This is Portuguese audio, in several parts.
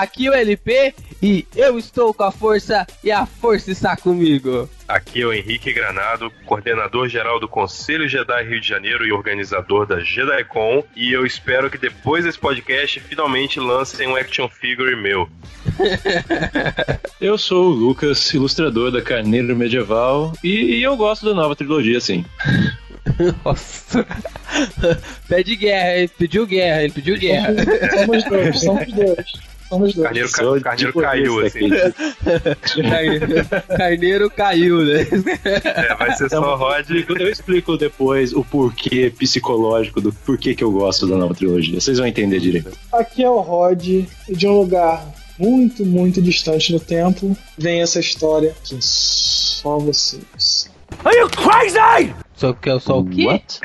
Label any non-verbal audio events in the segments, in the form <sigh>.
Aqui é o LP e eu estou com a força e a força está comigo. Aqui é o Henrique Granado, coordenador geral do Conselho Jedi Rio de Janeiro e organizador da JediCon, e eu espero que depois desse podcast finalmente lancem um action figure meu. <laughs> eu sou o Lucas, ilustrador da Carneiro Medieval, e eu gosto da nova trilogia, sim. <laughs> Nossa. Pede guerra, ele pediu guerra, ele pediu guerra. Somos dois, somos dois. Somos dois. Carneiro, ca carneiro caiu, assim. carneiro, caiu, né? É, vai ser só Rod. Eu explico depois o porquê psicológico do porquê que eu gosto da nova trilogia. Vocês vão entender direito. Aqui é o Rod, de um lugar muito, muito distante no tempo, vem essa história que só vocês. Are you crazy? Só que eu sou o quê? What?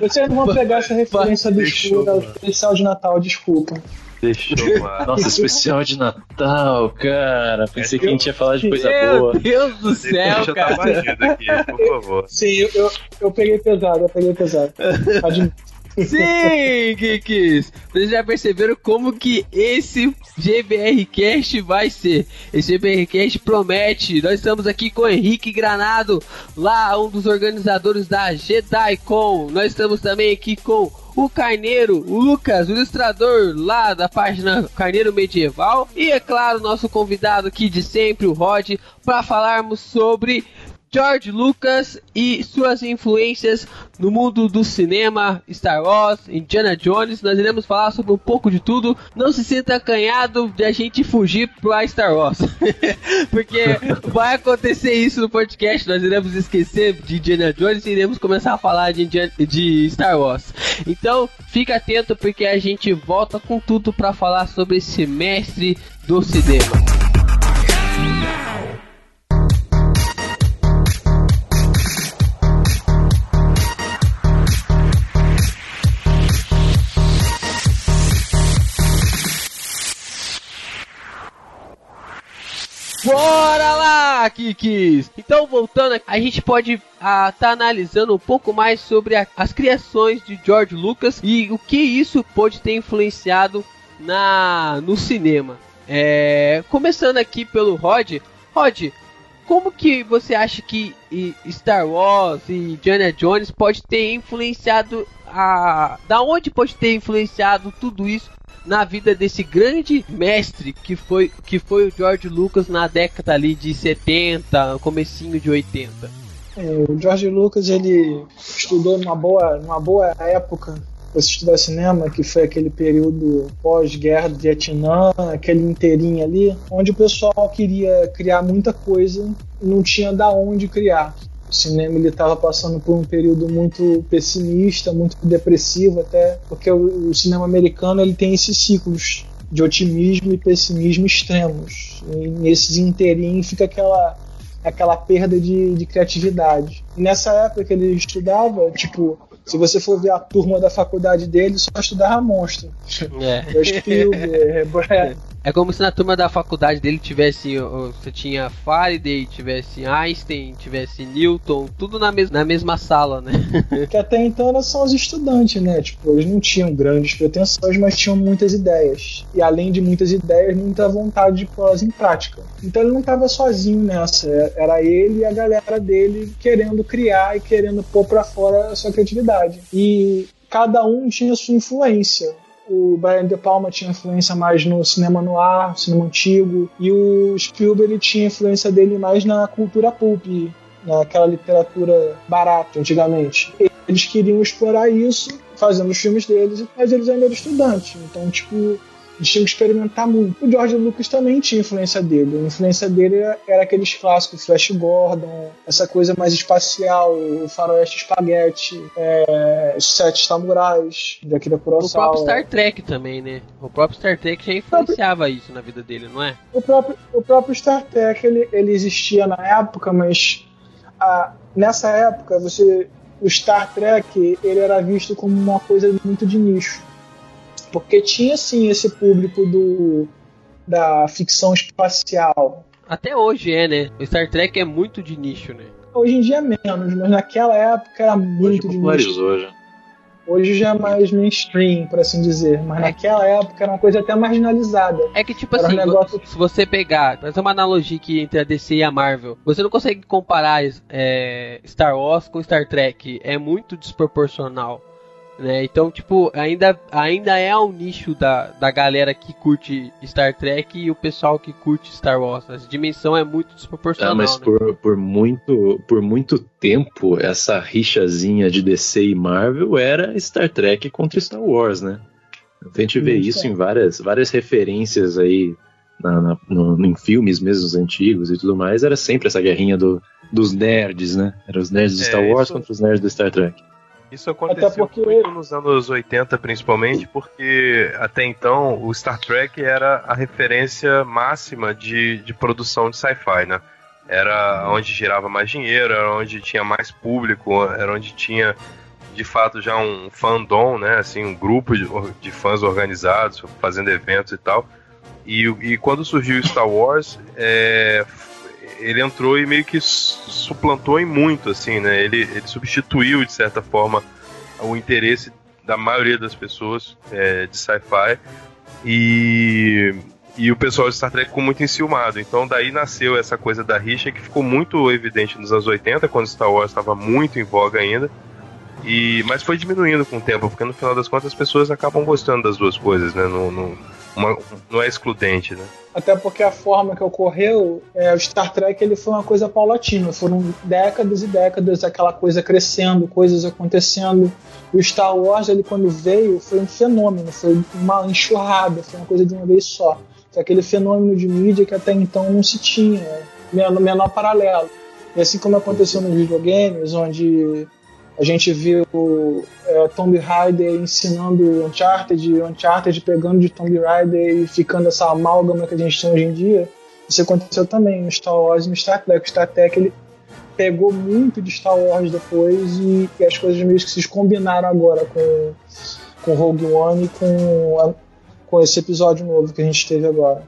Vocês não vão pegar essa referência do escuro, especial de Natal, desculpa. Deixou. <laughs> Nossa, especial de Natal, cara. Pensei que a gente ia falar de coisa Meu boa. Meu Deus do céu, Deixa cara. tá aqui, por favor. Sim, eu, eu, eu peguei pesado, eu peguei pesado. Admito. Sim, Geeks! Vocês já perceberam como que esse GBRcast vai ser. Esse GBRcast promete. Nós estamos aqui com o Henrique Granado, lá um dos organizadores da JediCon. Nós estamos também aqui com o Carneiro, o Lucas, o ilustrador lá da página Carneiro Medieval. E é claro, nosso convidado aqui de sempre, o Rod, para falarmos sobre George Lucas e suas influências no mundo do cinema, Star Wars, Indiana Jones. Nós iremos falar sobre um pouco de tudo. Não se sinta acanhado de a gente fugir para Star Wars, <laughs> porque vai acontecer isso no podcast. Nós iremos esquecer de Indiana Jones e iremos começar a falar de, Indiana, de Star Wars. Então, fica atento porque a gente volta com tudo para falar sobre esse mestre do cinema. Bora lá, Kikis! Então, voltando, a gente pode estar tá analisando um pouco mais sobre a, as criações de George Lucas e o que isso pode ter influenciado na no cinema. É, começando aqui pelo Rod. Rod, como que você acha que Star Wars e Indiana Jones pode ter influenciado a... Da onde pode ter influenciado tudo isso na vida desse grande mestre que foi, que foi o George Lucas na década ali de 70, comecinho de 80. É, o George Lucas ele estudou numa boa, numa boa época para estudar cinema, que foi aquele período pós-guerra do Vietnã, aquele inteirinho ali, onde o pessoal queria criar muita coisa e não tinha da onde criar. O cinema ele estava passando por um período muito pessimista, muito depressivo até, porque o, o, cinema americano ele tem esses ciclos de otimismo e pessimismo extremos. E nesses inteirinhos fica aquela aquela perda de, de criatividade. E nessa época que ele estudava, tipo, se você for ver a turma da faculdade dele, só estudava monstro. É. Spielberg, É como se na turma da faculdade dele tivesse. Você tinha Faraday, tivesse Einstein, tivesse Newton, tudo na, mes na mesma sala, né? <laughs> que até então eram só os estudantes, né? Tipo, eles não tinham grandes pretensões, mas tinham muitas ideias. E além de muitas ideias, muita vontade de pôr em prática. Então ele não estava sozinho nessa. Era ele e a galera dele querendo criar e querendo pôr para fora a sua criatividade. E cada um tinha sua influência o Brian De Palma tinha influência mais no cinema noir, cinema antigo, e o Spielberg ele tinha influência dele mais na cultura pulp, naquela literatura barata antigamente. Eles queriam explorar isso fazendo os filmes deles, mas eles ainda eram estudantes, então tipo tinham que experimentar muito. O George Lucas também tinha influência dele. A influência dele era aqueles clássicos Flash Gordon, essa coisa mais espacial, o faroeste espaguete, é, os Sete Samurais, Akira Kurosawa. O próprio Star Trek também, né? O próprio Star Trek já influenciava isso na vida dele, não é? O próprio, o próprio Star Trek, ele, ele existia na época, mas a, nessa época, você o Star Trek ele era visto como uma coisa muito de nicho porque tinha sim esse público do da ficção espacial. Até hoje é, né? O Star Trek é muito de nicho, né? Hoje em dia é menos, mas naquela época era muito hoje de nicho. Hoje. Hoje já é mais mainstream, por assim dizer. Mas naquela época era uma coisa até marginalizada. É que, tipo Era um assim, negócio- se você pegar, fazer uma analogia aqui entre a DC e a Marvel, você não consegue comparar é, Star Wars com Star Trek. É muito desproporcional. Né? Então, tipo, ainda, ainda é um nicho da, da galera que curte Star Trek e o pessoal que curte Star Wars. A dimensão é muito desproporcional. Ah, mas né? por, por, muito, por muito tempo, essa rixazinha de DC e Marvel era Star Trek contra Star Wars, né? Então a gente vê Muito isso tempo. em várias, várias referências aí na, na- no- em filmes mesmo os antigos e tudo mais. Era sempre essa guerrinha do, dos nerds, né? Era os nerds do É, Star Wars isso- contra os nerds do Star Trek. Isso aconteceu porque- muito nos anos 80, principalmente, porque até então o Star Trek era a referência máxima de, de produção de sci-fi, né? Era onde girava mais dinheiro, era onde tinha mais público, era onde tinha de fato já um fandom, né? Assim, um grupo de, de fãs organizados, fazendo eventos e tal. E, e quando surgiu Star Wars, é, ele entrou e meio que su- suplantou em muito, assim, né? Ele, ele substituiu, de certa forma, o interesse da maioria das pessoas é, de sci-fi. E, e o pessoal de Star Trek ficou muito enciumado. Então daí nasceu essa coisa da rixa que ficou muito evidente nos anos 80, quando Star Wars estava muito em voga ainda. E, mas foi diminuindo com o tempo, porque no final das contas as pessoas acabam gostando das duas coisas, né? Não, uma- não é excludente, né? Até porque a forma que ocorreu, é, o Star Trek ele foi uma coisa paulatina. Foram décadas e décadas aquela coisa crescendo, coisas acontecendo. O Star Wars, ele quando veio, foi um fenômeno, foi uma enxurrada, foi uma coisa de uma vez só. Foi aquele fenômeno de mídia que até então não se tinha, menor, menor paralelo. E assim como aconteceu nos videogames, onde a gente viu é, Tomb Raider ensinando Uncharted, Uncharted pegando de Tomb Raider e ficando essa amálgama que a gente tem hoje em dia. Isso aconteceu também no Star Wars e no Star Trek. O Star Trek ele pegou muito de Star Wars depois e, e as coisas meio que se combinaram agora com, com Rogue One e com, a- com esse episódio novo que a gente teve agora.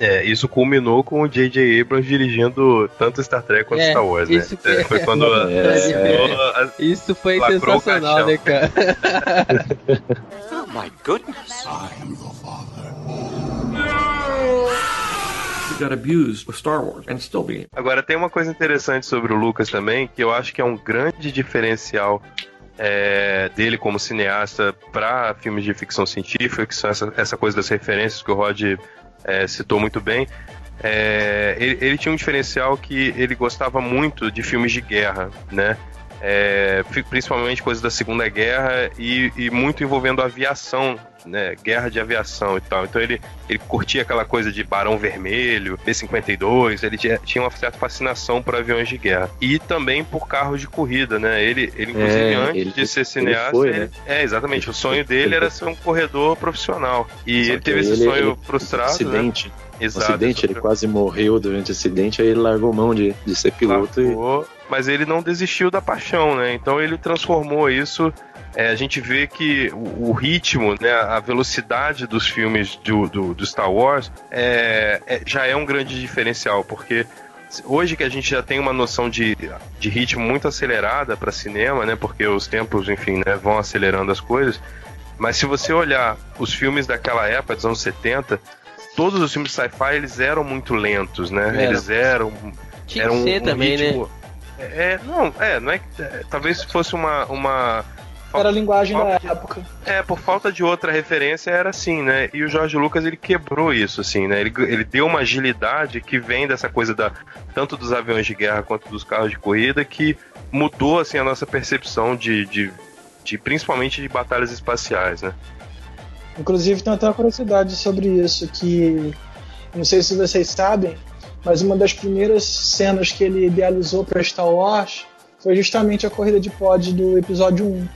É, isso culminou com o J.J. Abrams dirigindo tanto Star Trek quanto É, Star Wars, né? É, foi quando <laughs> É, assinou a- Isso foi sensacional, né, cara? <laughs> Oh my goodness. He got abused with Star Wars and still being. Agora tem uma coisa interessante sobre o Lucas também, que eu acho que é um grande diferencial é, dele como cineasta para filmes de ficção científica, que são essa, essa coisa das referências que o Rod é, citou muito bem. É, ele, ele tinha um diferencial que ele gostava muito de filmes de guerra, né? É, principalmente coisas da Segunda Guerra e, e muito envolvendo aviação, né? Guerra de aviação e tal. Então ele, ele curtia aquela coisa de Barão Vermelho, B-52, ele tinha, tinha uma certa fascinação por aviões de guerra. E também por carros de corrida, né? Ele, ele inclusive, É, antes ele- de ser ele cineasta, foi, ele- né? é, exatamente. O sonho dele era ser um corredor profissional. E Só ele teve esse ele- sonho ele- frustrado, né? acidente, Exato. acidente, ele quase morreu durante o acidente, aí ele largou mão de, de ser piloto e mas ele não desistiu da paixão, né? Então ele transformou isso. é, a gente vê que o, o ritmo, né, a velocidade dos filmes do, do, do Star Wars é, é- já é um grande diferencial, porque hoje que a gente já tem uma noção de, de ritmo muito acelerada para cinema, né? Porque os tempos, enfim, né, vão acelerando as coisas. Mas se você olhar os filmes daquela época, dos anos 70, todos os filmes de sci-fi eles eram muito lentos, né? Eram. Eles eram Tinha era que um, ser um também, né? ritmo- É, não, é, não é que. é, talvez fosse uma. uma Era a linguagem da época. É, por falta de outra referência era assim, né? E o Jorge Lucas ele quebrou isso, assim, né? Ele, ele deu uma agilidade que vem dessa coisa da tanto dos aviões de guerra quanto dos carros de corrida que mudou assim a nossa percepção de, de, de principalmente de batalhas espaciais, né? Inclusive tem até uma curiosidade sobre isso, que não sei se vocês sabem, mas uma das primeiras cenas que ele idealizou para Star Wars foi justamente a corrida de pod do episódio 1.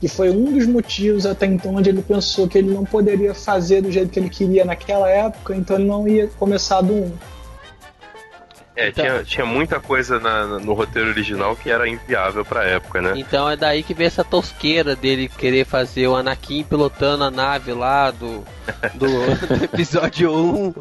Que foi um dos motivos até então onde ele pensou que ele não poderia fazer do jeito que ele queria naquela época, então ele não ia começar do 1. É, Então- tinha, tinha muita coisa na- no roteiro original que era inviável pra época, né? Então é daí que vem essa tosqueira dele querer fazer o Anakin pilotando a nave lá do, do, <laughs> do episódio 1.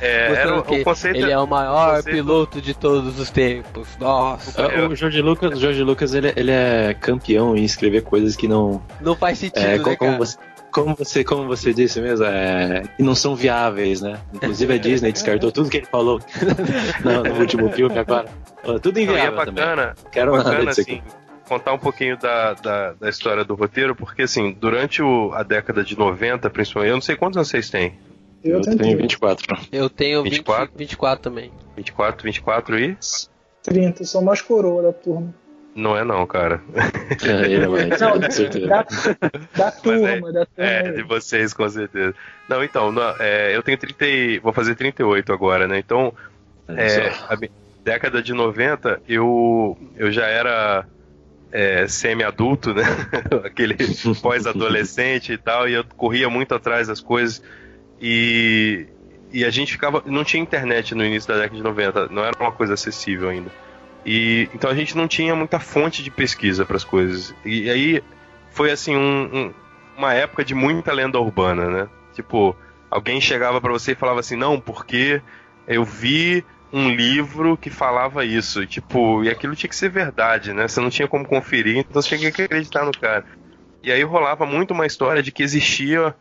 É, mostrando era o, que o conceito. ele é o maior conceito- piloto de todos os tempos. Nossa, O George Lucas, o George Lucas ele, ele é campeão em escrever coisas que não. não faz sentido, É, né, co- como, cara? você, como, você, como você disse mesmo, é, que não são viáveis, né? Inclusive a <laughs> Disney descartou tudo que ele falou <laughs> no, no último filme agora. Tudo Não, e é inviável também. bacana, Quero nada bacana assim, contar um pouquinho da, da, da história do roteiro, porque assim, durante o- a década de 90, principalmente, eu não sei quantos anos vocês têm. Eu, Eu tenho tenho 30. 24. Eu tenho 20, 24? 24 também. 24, 24 e. 30, sou mais coroa da turma. Não é não, cara. É, é <laughs> Não, com certeza. da, da turma, da turma. É, de vocês, com certeza. Não, então, não, é, eu tenho 30 e, vou fazer 38 agora, né? Então, é, a década de 90, eu, eu já era é, semi-adulto, né? <laughs> Aquele pós-adolescente e tal, e eu corria muito atrás das coisas. E, e a gente ficava. Não tinha internet no início da década de 90, não era uma coisa acessível ainda. E, então a gente não tinha muita fonte de pesquisa para as coisas. E aí foi assim um- um- uma época de muita lenda urbana, né? Tipo, alguém chegava para você e falava assim, não, porque eu vi um livro que falava isso, e, tipo, e aquilo tinha que ser verdade, né? Você não tinha como conferir, então você tinha que acreditar no cara. E aí rolava muito uma história de que existia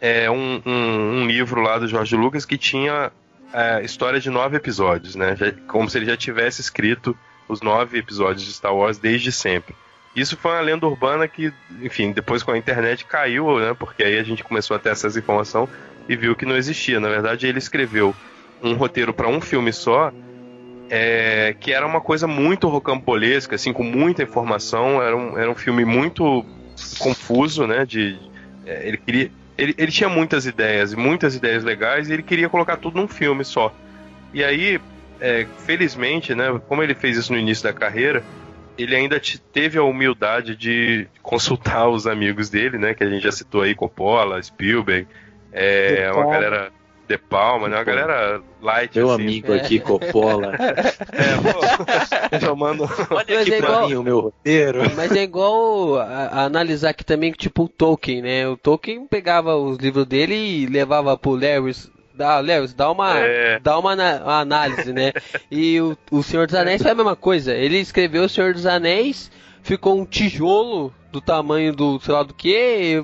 é, um, um- um livro lá do Jorge Lucas que tinha é, história de nove episódios, né? Já- como se ele já tivesse escrito os nove episódios de Star Wars desde sempre. Isso foi uma lenda urbana que, enfim, depois com a internet caiu, né? Porque aí a gente começou a ter essas informações e viu que não existia. Na verdade, ele escreveu um roteiro para um filme só, é, que era uma coisa muito rocambolesca, assim, com muita informação. Era um, era um filme muito confuso, né? De, é, ele queria, ele, ele tinha muitas ideias, muitas ideias legais, e ele queria colocar tudo num filme só. E aí, é, felizmente, né? Como ele fez isso no início da carreira, ele ainda te- teve a humildade de consultar os amigos dele, né? Que a gente já citou aí, Coppola, Spielberg, é, uma galera De Palma, né? Uma galera light, Meu assim. amigo aqui, Coppola. <laughs> É, pô, chamando... Olha Mas <laughs> aqui é igual- mim o meu roteiro. Mas é igual a, a analisar aqui também, tipo, o Tolkien, né? O Tolkien pegava os livros dele e levava pro Lewis. Dá, Lewis, dá uma, É. dá uma, uma análise, né? E o, o Senhor dos Anéis foi a mesma coisa. Ele escreveu o Senhor dos Anéis, ficou um tijolo do tamanho do, sei lá do que,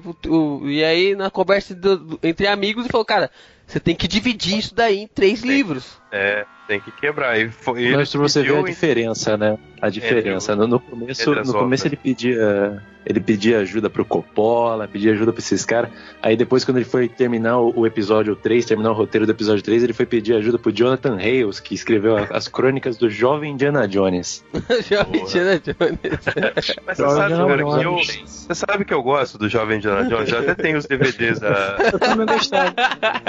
e aí na conversa do- entre amigos ele falou, cara, você tem que dividir isso daí em três livros. É, tem que quebrar. E foi, Mas pra você ver a diferença, né? A diferença. No, no começo, no começo ele pedia, ele pedia ajuda pro Coppola, pedia ajuda pra esses caras. Aí depois, quando ele foi terminar o, o episódio 3, terminar o roteiro do episódio 3, ele foi pedir ajuda pro Jonathan Hales, que escreveu a- as crônicas do jovem Indiana Jones. <laughs> Jovem. Indiana Jones. <laughs> Mas você sabe, cara, que eu, você sabe que eu gosto do Jovem Indiana Jones? Eu até tenho os DVDs da... Eu também gostava. <laughs>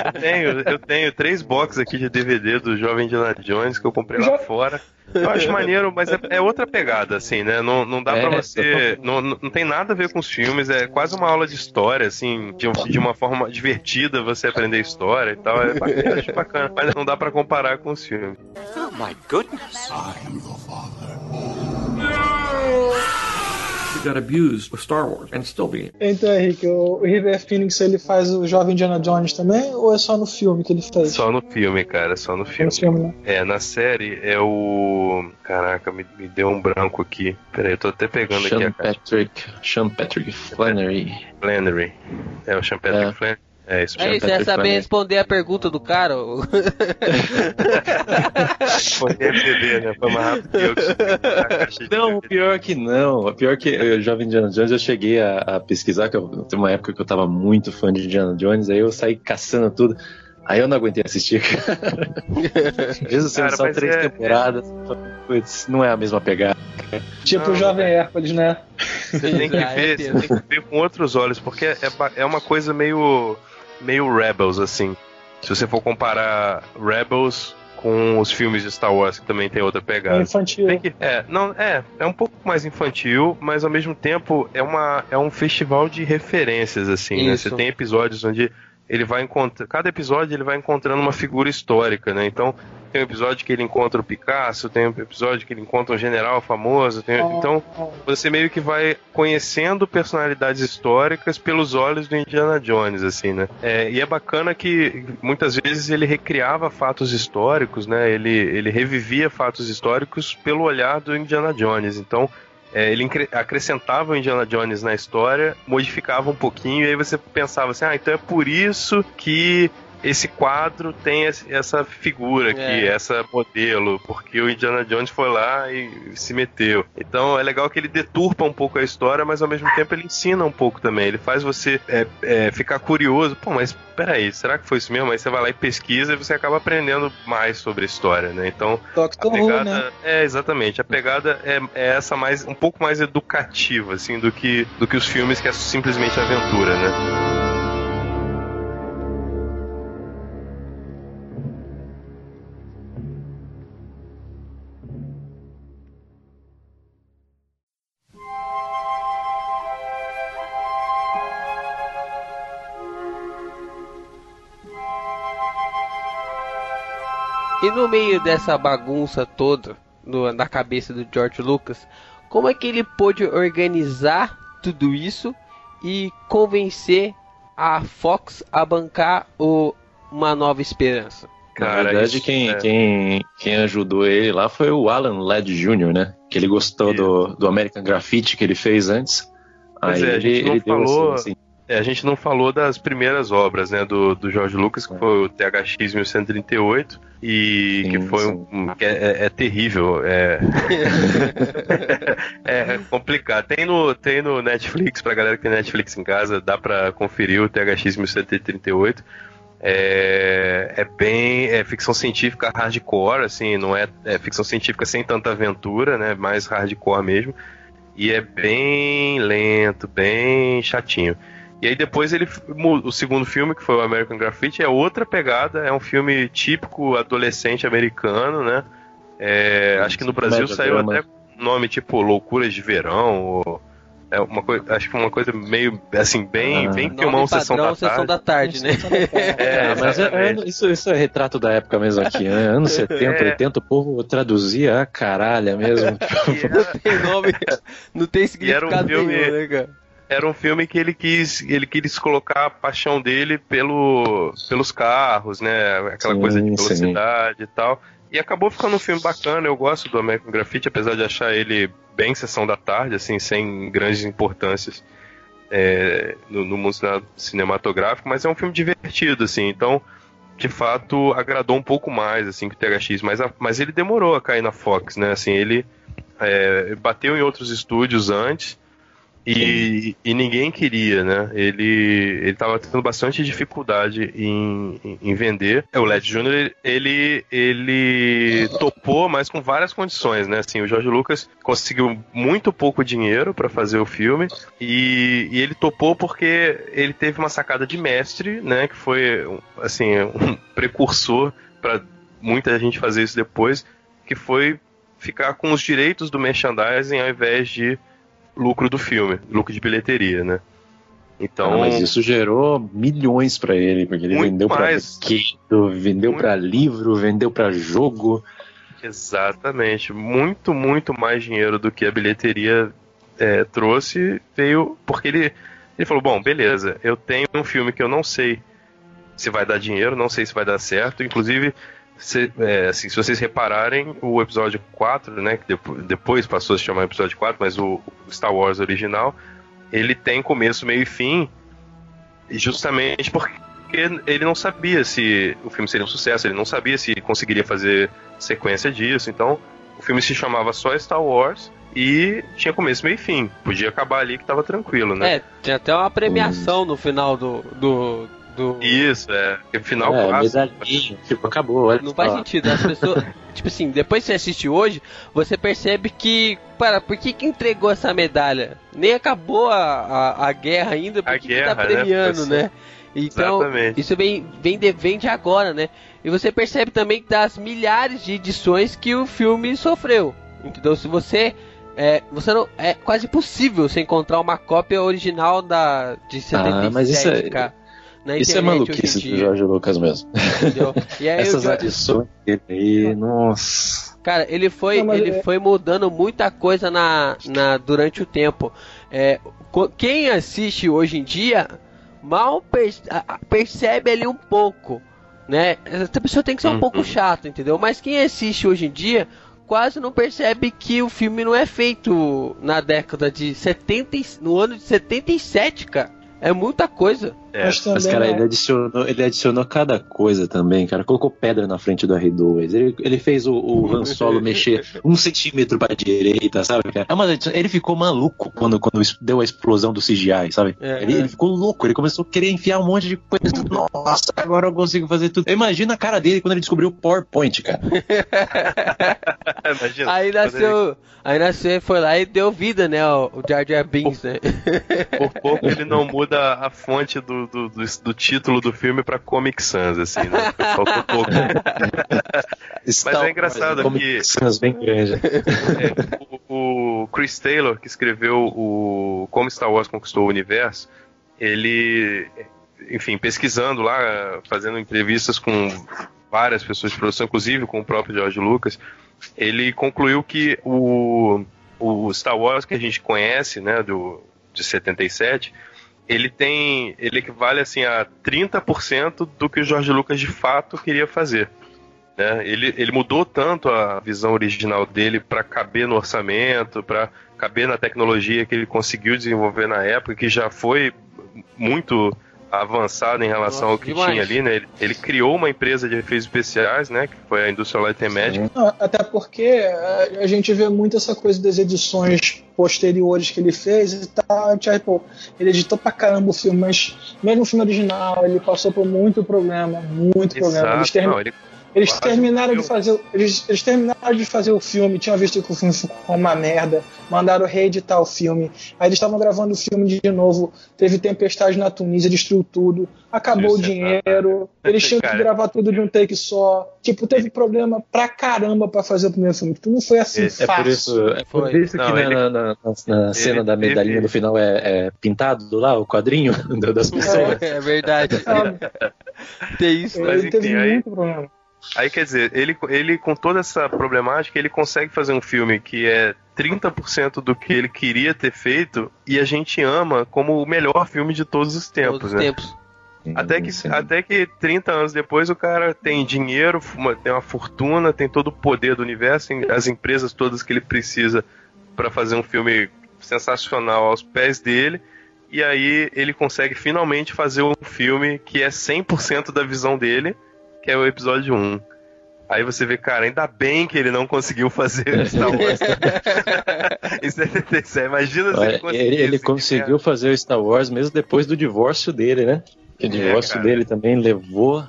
Eu tenho, eu tenho três boxes aqui de DVD do Jovem Indiana Jones que eu comprei lá Já- fora. Eu acho maneiro, mas é, é outra pegada, assim, né? Não, não dá pra É, você. Não, não não tem nada a ver com os filmes, é quase uma aula de história, assim, de, de uma forma divertida você aprender história e tal. É bacana, acho bacana, mas não dá pra comparar com os filmes. Oh my goodness. He got abused with Star Wars and still being. Então, Henrique, o River Phoenix ele faz o jovem Indiana Jones também ou é só no filme que ele fez? Só no filme, cara, só no No filme. filme, né? É, na série é o. Caraca, me, me deu um branco aqui. Peraí, eu tô até pegando aqui Sean a caixa. Patrick, Sean Patrick Flannery. Flannery. É o Sean Patrick É. Flannery. É isso, É isso, é saber responder a pergunta do cara. Foi <laughs> MDB, né? Foi mais rápido que eu que Não, pior que não. O pior que o Jovem Indiana Jones eu cheguei a, a pesquisar, que eu, tem uma época que eu tava muito fã de Indiana Jones, aí eu saí caçando tudo. Aí eu não aguentei assistir. <laughs> Sendo Cara, só mas três é- temporadas, putz, não é a mesma pegada. Tipo o jovem Hércules, né? Você tem que <laughs> é ver, você tem que ver com outros olhos, porque é, é uma coisa meio, meio Rebels, assim. Se você for comparar Rebels com os filmes de Star Wars, que também tem outra É pegada. infantil. Tem que, é, não, é, é um pouco mais infantil, mas ao mesmo tempo é, uma, é um festival de referências, assim, né? Isso. Você tem episódios onde ele vai encontrar, cada episódio ele vai encontrando uma figura histórica, né? Então, tem um episódio que ele encontra o Picasso, tem um episódio que ele encontra um general famoso. tem- Então, você meio que vai conhecendo personalidades históricas pelos olhos do Indiana Jones, assim, né? É, e é bacana que muitas vezes ele recriava fatos históricos, né? Ele, ele revivia fatos históricos pelo olhar do Indiana Jones. Então, é, ele acrescentava o Indiana Jones na história, modificava um pouquinho, e aí você pensava assim, ah, então é por isso que esse quadro tem essa figura aqui, É. essa modelo, porque o Indiana Jones foi lá e se meteu. Então é legal que ele deturpa um pouco a história, mas ao mesmo tempo ele ensina um pouco também. Ele faz você é, é, ficar curioso. Pô, mas peraí, será que foi isso mesmo? Aí você vai lá e pesquisa e você acaba aprendendo mais sobre a história, né? Então a Doctor Who, pegada né? é exatamente a pegada é, é essa mais um pouco mais educativa assim do que do que os filmes que é simplesmente aventura né E no meio dessa bagunça toda no- na cabeça do George Lucas, como é que ele pôde organizar tudo isso e convencer a Fox a bancar o Uma Nova Esperança? Na verdade, isso, quem, é. quem, quem ajudou ele lá foi o Alan Ladd Jr., né? Que ele gostou do, do American Graffiti que ele fez antes. Pois Aí é, a ele, ele deu falou- assim, assim, É, a gente não falou das primeiras obras, né, do, do George Lucas, que É. foi o THX 1138, e Sim, que foi sim. um, que é, é- é terrível, <laughs> é... é complicado. Tem no, tem no Netflix, pra galera que tem Netflix em casa, dá pra conferir o THX 1138. É, é bem é ficção científica hardcore, assim, não é, é ficção científica sem tanta aventura, né, mais hardcore mesmo. E é bem lento, bem chatinho. E aí depois ele o segundo filme, que foi o American Graffiti, é outra pegada, é um filme típico adolescente americano, né? É, acho que no Brasil saiu drama. até um nome tipo Loucuras de Verão, ou é uma coisa, acho que uma coisa meio assim bem, Ah. bem filmão sessão da Sessão tarde. da Tarde, né? <laughs> É, Ah, mas é- é- isso, isso é retrato da época mesmo aqui, né? Anos 70, <laughs> É. 80, o povo traduzia a caralha mesmo. <laughs> Era- tem nome, não tem E era um significado filme- nenhum, né, cara? Era um filme que ele quis, ele quis colocar a paixão dele pelo, pelos carros, né? Aquela Sim, coisa de sim. velocidade e tal. E acabou ficando um filme bacana, eu gosto do American Graffiti, apesar de achar ele bem sessão da tarde, assim, sem grandes importâncias é, no, no mundo cine- cinematográfico, mas é um filme divertido, assim, então, de fato, agradou um pouco mais, assim, que o THX, mas, a- mas ele demorou a cair na Fox, né? Assim, ele é, bateu em outros estúdios antes, e, e ninguém queria, né? Ele ele estava tendo bastante dificuldade em, em- vender. É, O Led Jr. ele ele topou, mas com várias condições, né? Assim, o George Lucas conseguiu muito pouco dinheiro para fazer o filme e, e ele topou porque ele teve uma sacada de mestre, né? Que foi assim um precursor para muita gente fazer isso depois, que foi ficar com os direitos do merchandising ao invés de lucro do filme, lucro de bilheteria, né? Então, Ah, mas isso gerou milhões pra ele, porque ele vendeu mais. brinquedo, vendeu pra livro, vendeu pra jogo. exatamente, muito, muito mais dinheiro do que a bilheteria é, trouxe veio porque ele, ele falou, bom, beleza, eu tenho um filme que eu não sei se vai dar dinheiro, não sei se vai dar certo, inclusive se, é, assim, se vocês repararem, o episódio 4, né, que depo- depois passou a se chamar episódio 4, mas o, Star Wars original, ele tem começo, meio e fim, justamente porque ele não sabia se o filme seria um sucesso, ele não sabia se conseguiria fazer sequência disso, então o filme se chamava só Star Wars e tinha começo, meio e fim. Podia acabar ali que tava tranquilo, né? É, tinha até uma premiação no final do. do, do... Isso, é. Porque final é, clássico. tipo, acabou. Olha Não faz sentido, as pessoas. <laughs> tipo assim, depois que você assiste hoje, você percebe que. Para, por que, que entregou essa medalha? Nem acabou a, a, a guerra ainda, por A que, guerra, que tá né? premiando, né? Então, Exatamente. isso vem, vem, de, vem de agora, né? E você percebe também das milhares de edições que o filme sofreu. Entendeu? Se você. É, você não, é quase impossível você encontrar uma cópia original da, de 77, Ah, mas isso é- cara. Na Isso é maluquice do. Jorge Lucas mesmo. Entendeu? E aí Essas adições dele aí, nossa. Cara, ele foi, Não, ele é- foi mudando muita coisa na, na, durante o tempo. É, quem assiste hoje em dia mal percebe ali um pouco, né? Essa pessoa tem que ser um Uhum. pouco chato, entendeu? Mas quem assiste hoje em dia quase não percebe que o filme não é feito na década de 70, e- no ano de 77, cara. É muita coisa. É, Mas também Mas, cara, é- ele adicionou, ele adicionou cada coisa também, cara. Colocou pedra na frente do R2. Ele, ele fez o, o Han Solo mexer um centímetro pra direita, sabe, cara? É ele ficou maluco quando, quando deu a explosão do CGI, sabe? É. ele, ele ficou louco, ele começou a querer enfiar um monte de coisa. Nossa, agora eu consigo fazer tudo. Imagina a cara dele quando ele descobriu o PowerPoint, cara. <laughs> Imagina. Aí nasceu, aí nasceu, foi lá e deu vida, né? O Jar Jar Binks, né? por pouco ele não muda a fonte do, do, do, do título do filme pra Comic Sans, assim, né? Faltou pouco. <laughs> Mas é engraçado como que- Sans bem grande. É, o, o Chris Taylor, que escreveu o Como Star Wars Conquistou o Universo, ele, enfim, pesquisando lá, fazendo entrevistas com várias pessoas de produção, inclusive com o próprio George Lucas, ele concluiu que o, o Star Wars que a gente conhece, né, do, de 77, ele tem, ele equivale assim a 30% do que o George Lucas de fato queria fazer. Né? Ele, ele mudou tanto a visão original dele para caber no orçamento, para caber na tecnologia que ele conseguiu desenvolver na época, que já foi muito avançado em relação Nossa, ao que demais. tinha ali, né? Ele, ele criou uma empresa de efeitos especiais, né? Que foi a Industrial Light and Magic. Não, até porque a, a gente vê muito essa coisa das edições posteriores que ele fez e tal. Tipo, ele editou pra caramba o filme, mas mesmo o filme original, ele passou por muito problema, muito problema. Eles, Exato. termi- Não, ele eles quase terminaram de fazer. o- Eles, eles terminaram de fazer o filme, tinham visto que o filme ficou uma merda, mandaram reeditar o filme. Aí eles estavam gravando o filme de novo, teve tempestade na Tunísia, destruiu tudo, acabou o Isso é dinheiro, eles tinham que gravar tudo de um take só. Tipo, teve problema pra caramba pra fazer o primeiro filme. Tudo não foi assim É- É fácil. por isso, é por Foi. isso que Não, na, ele- na- na- na cena da medalhinha no final é, é pintado lá, o quadrinho <laughs> do- das pessoas. É verdade. Sabe? <laughs> Tem isso. Mas, Ele teve enfim, aí- muito problema. Aí quer dizer, ele, ele com toda essa problemática, ele consegue fazer um filme que é 30% do que ele queria ter feito e a gente ama como o melhor filme de todos os tempos, Todos os né? tempos. Até que, Sim. até que 30 anos depois o cara tem dinheiro, uma- tem uma fortuna, tem todo o poder do universo, tem as empresas todas que ele precisa para fazer um filme sensacional aos pés dele. E aí ele consegue finalmente fazer um filme que é 100% da visão dele, que é o episódio 1. Aí você vê, cara, ainda bem que ele não conseguiu fazer Star Wars <laughs> em 77. Imagina se Olha, ele ele, conseguisse. ele conseguiu fazer o Star Wars mesmo depois do divórcio dele, né? Que o É, divórcio cara. dele também levou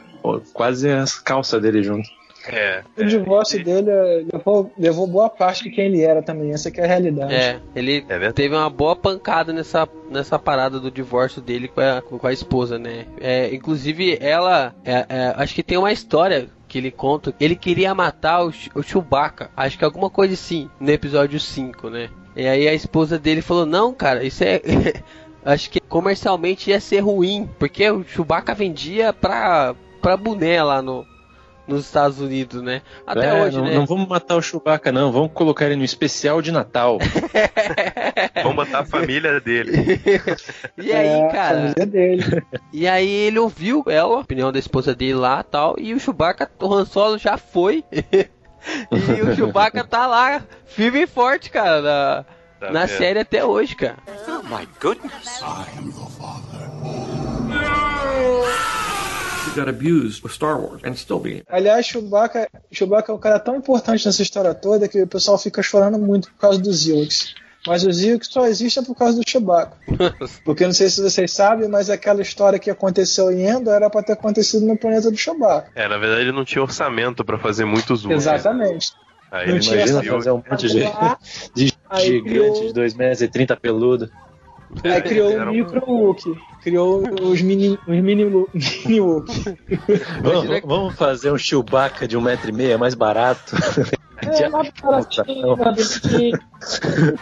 quase as calças dele junto. É, O divórcio dele eh, levou, levou boa parte de quem ele era também. Essa que é a realidade. É, ele é teve uma boa pancada nessa, nessa parada do divórcio dele com a, com a esposa, né? É, inclusive, ela. é, é, acho que tem uma história que ele conta. Ele queria matar o, o Chewbacca. Acho que alguma coisa assim, no episódio 5, né? E aí a esposa dele falou: Não, cara, isso é. <laughs> acho que comercialmente ia ser ruim. Porque o Chewbacca vendia pra, pra boné lá no. Nos Estados Unidos, né? Até É, hoje, não, né? não vamos matar o Chewbacca, não. Vamos colocar ele no especial de Natal. <laughs> Vamos botar a família dele. <laughs> E aí, É, a cara, família dele. E aí ele ouviu ela, a opinião da esposa dele lá tal, e o Chewbacca, o Han Solo já foi. <laughs> e o Chewbacca tá lá, firme e forte, cara, na, Tá na série até hoje, cara. Oh my goodness. He got abused with Star Wars and still being. Aliás, Chewbacca, Chewbacca é um cara tão importante nessa história toda que o pessoal fica chorando muito por causa dos Ewoks. Mas os Ewoks só existem por causa do Chewbacca. <laughs> Porque não sei se vocês sabem, mas aquela história que aconteceu em Endor era pra ter acontecido no planeta do Chewbacca. É, na verdade ele não tinha orçamento pra fazer muitos usos. Exatamente. Aí Não tinha Imagina fazer um monte de, <laughs> de Aí gigante criou- de 2 metros e 30 peludo. Aí criou o <laughs> um- micro Wookie. Criou os mini, os mini, <laughs> mini Wookie. Vamos, vamos fazer um Chewbacca de um metro e meio, é mais barato. É, baratinho, mais bonitinho.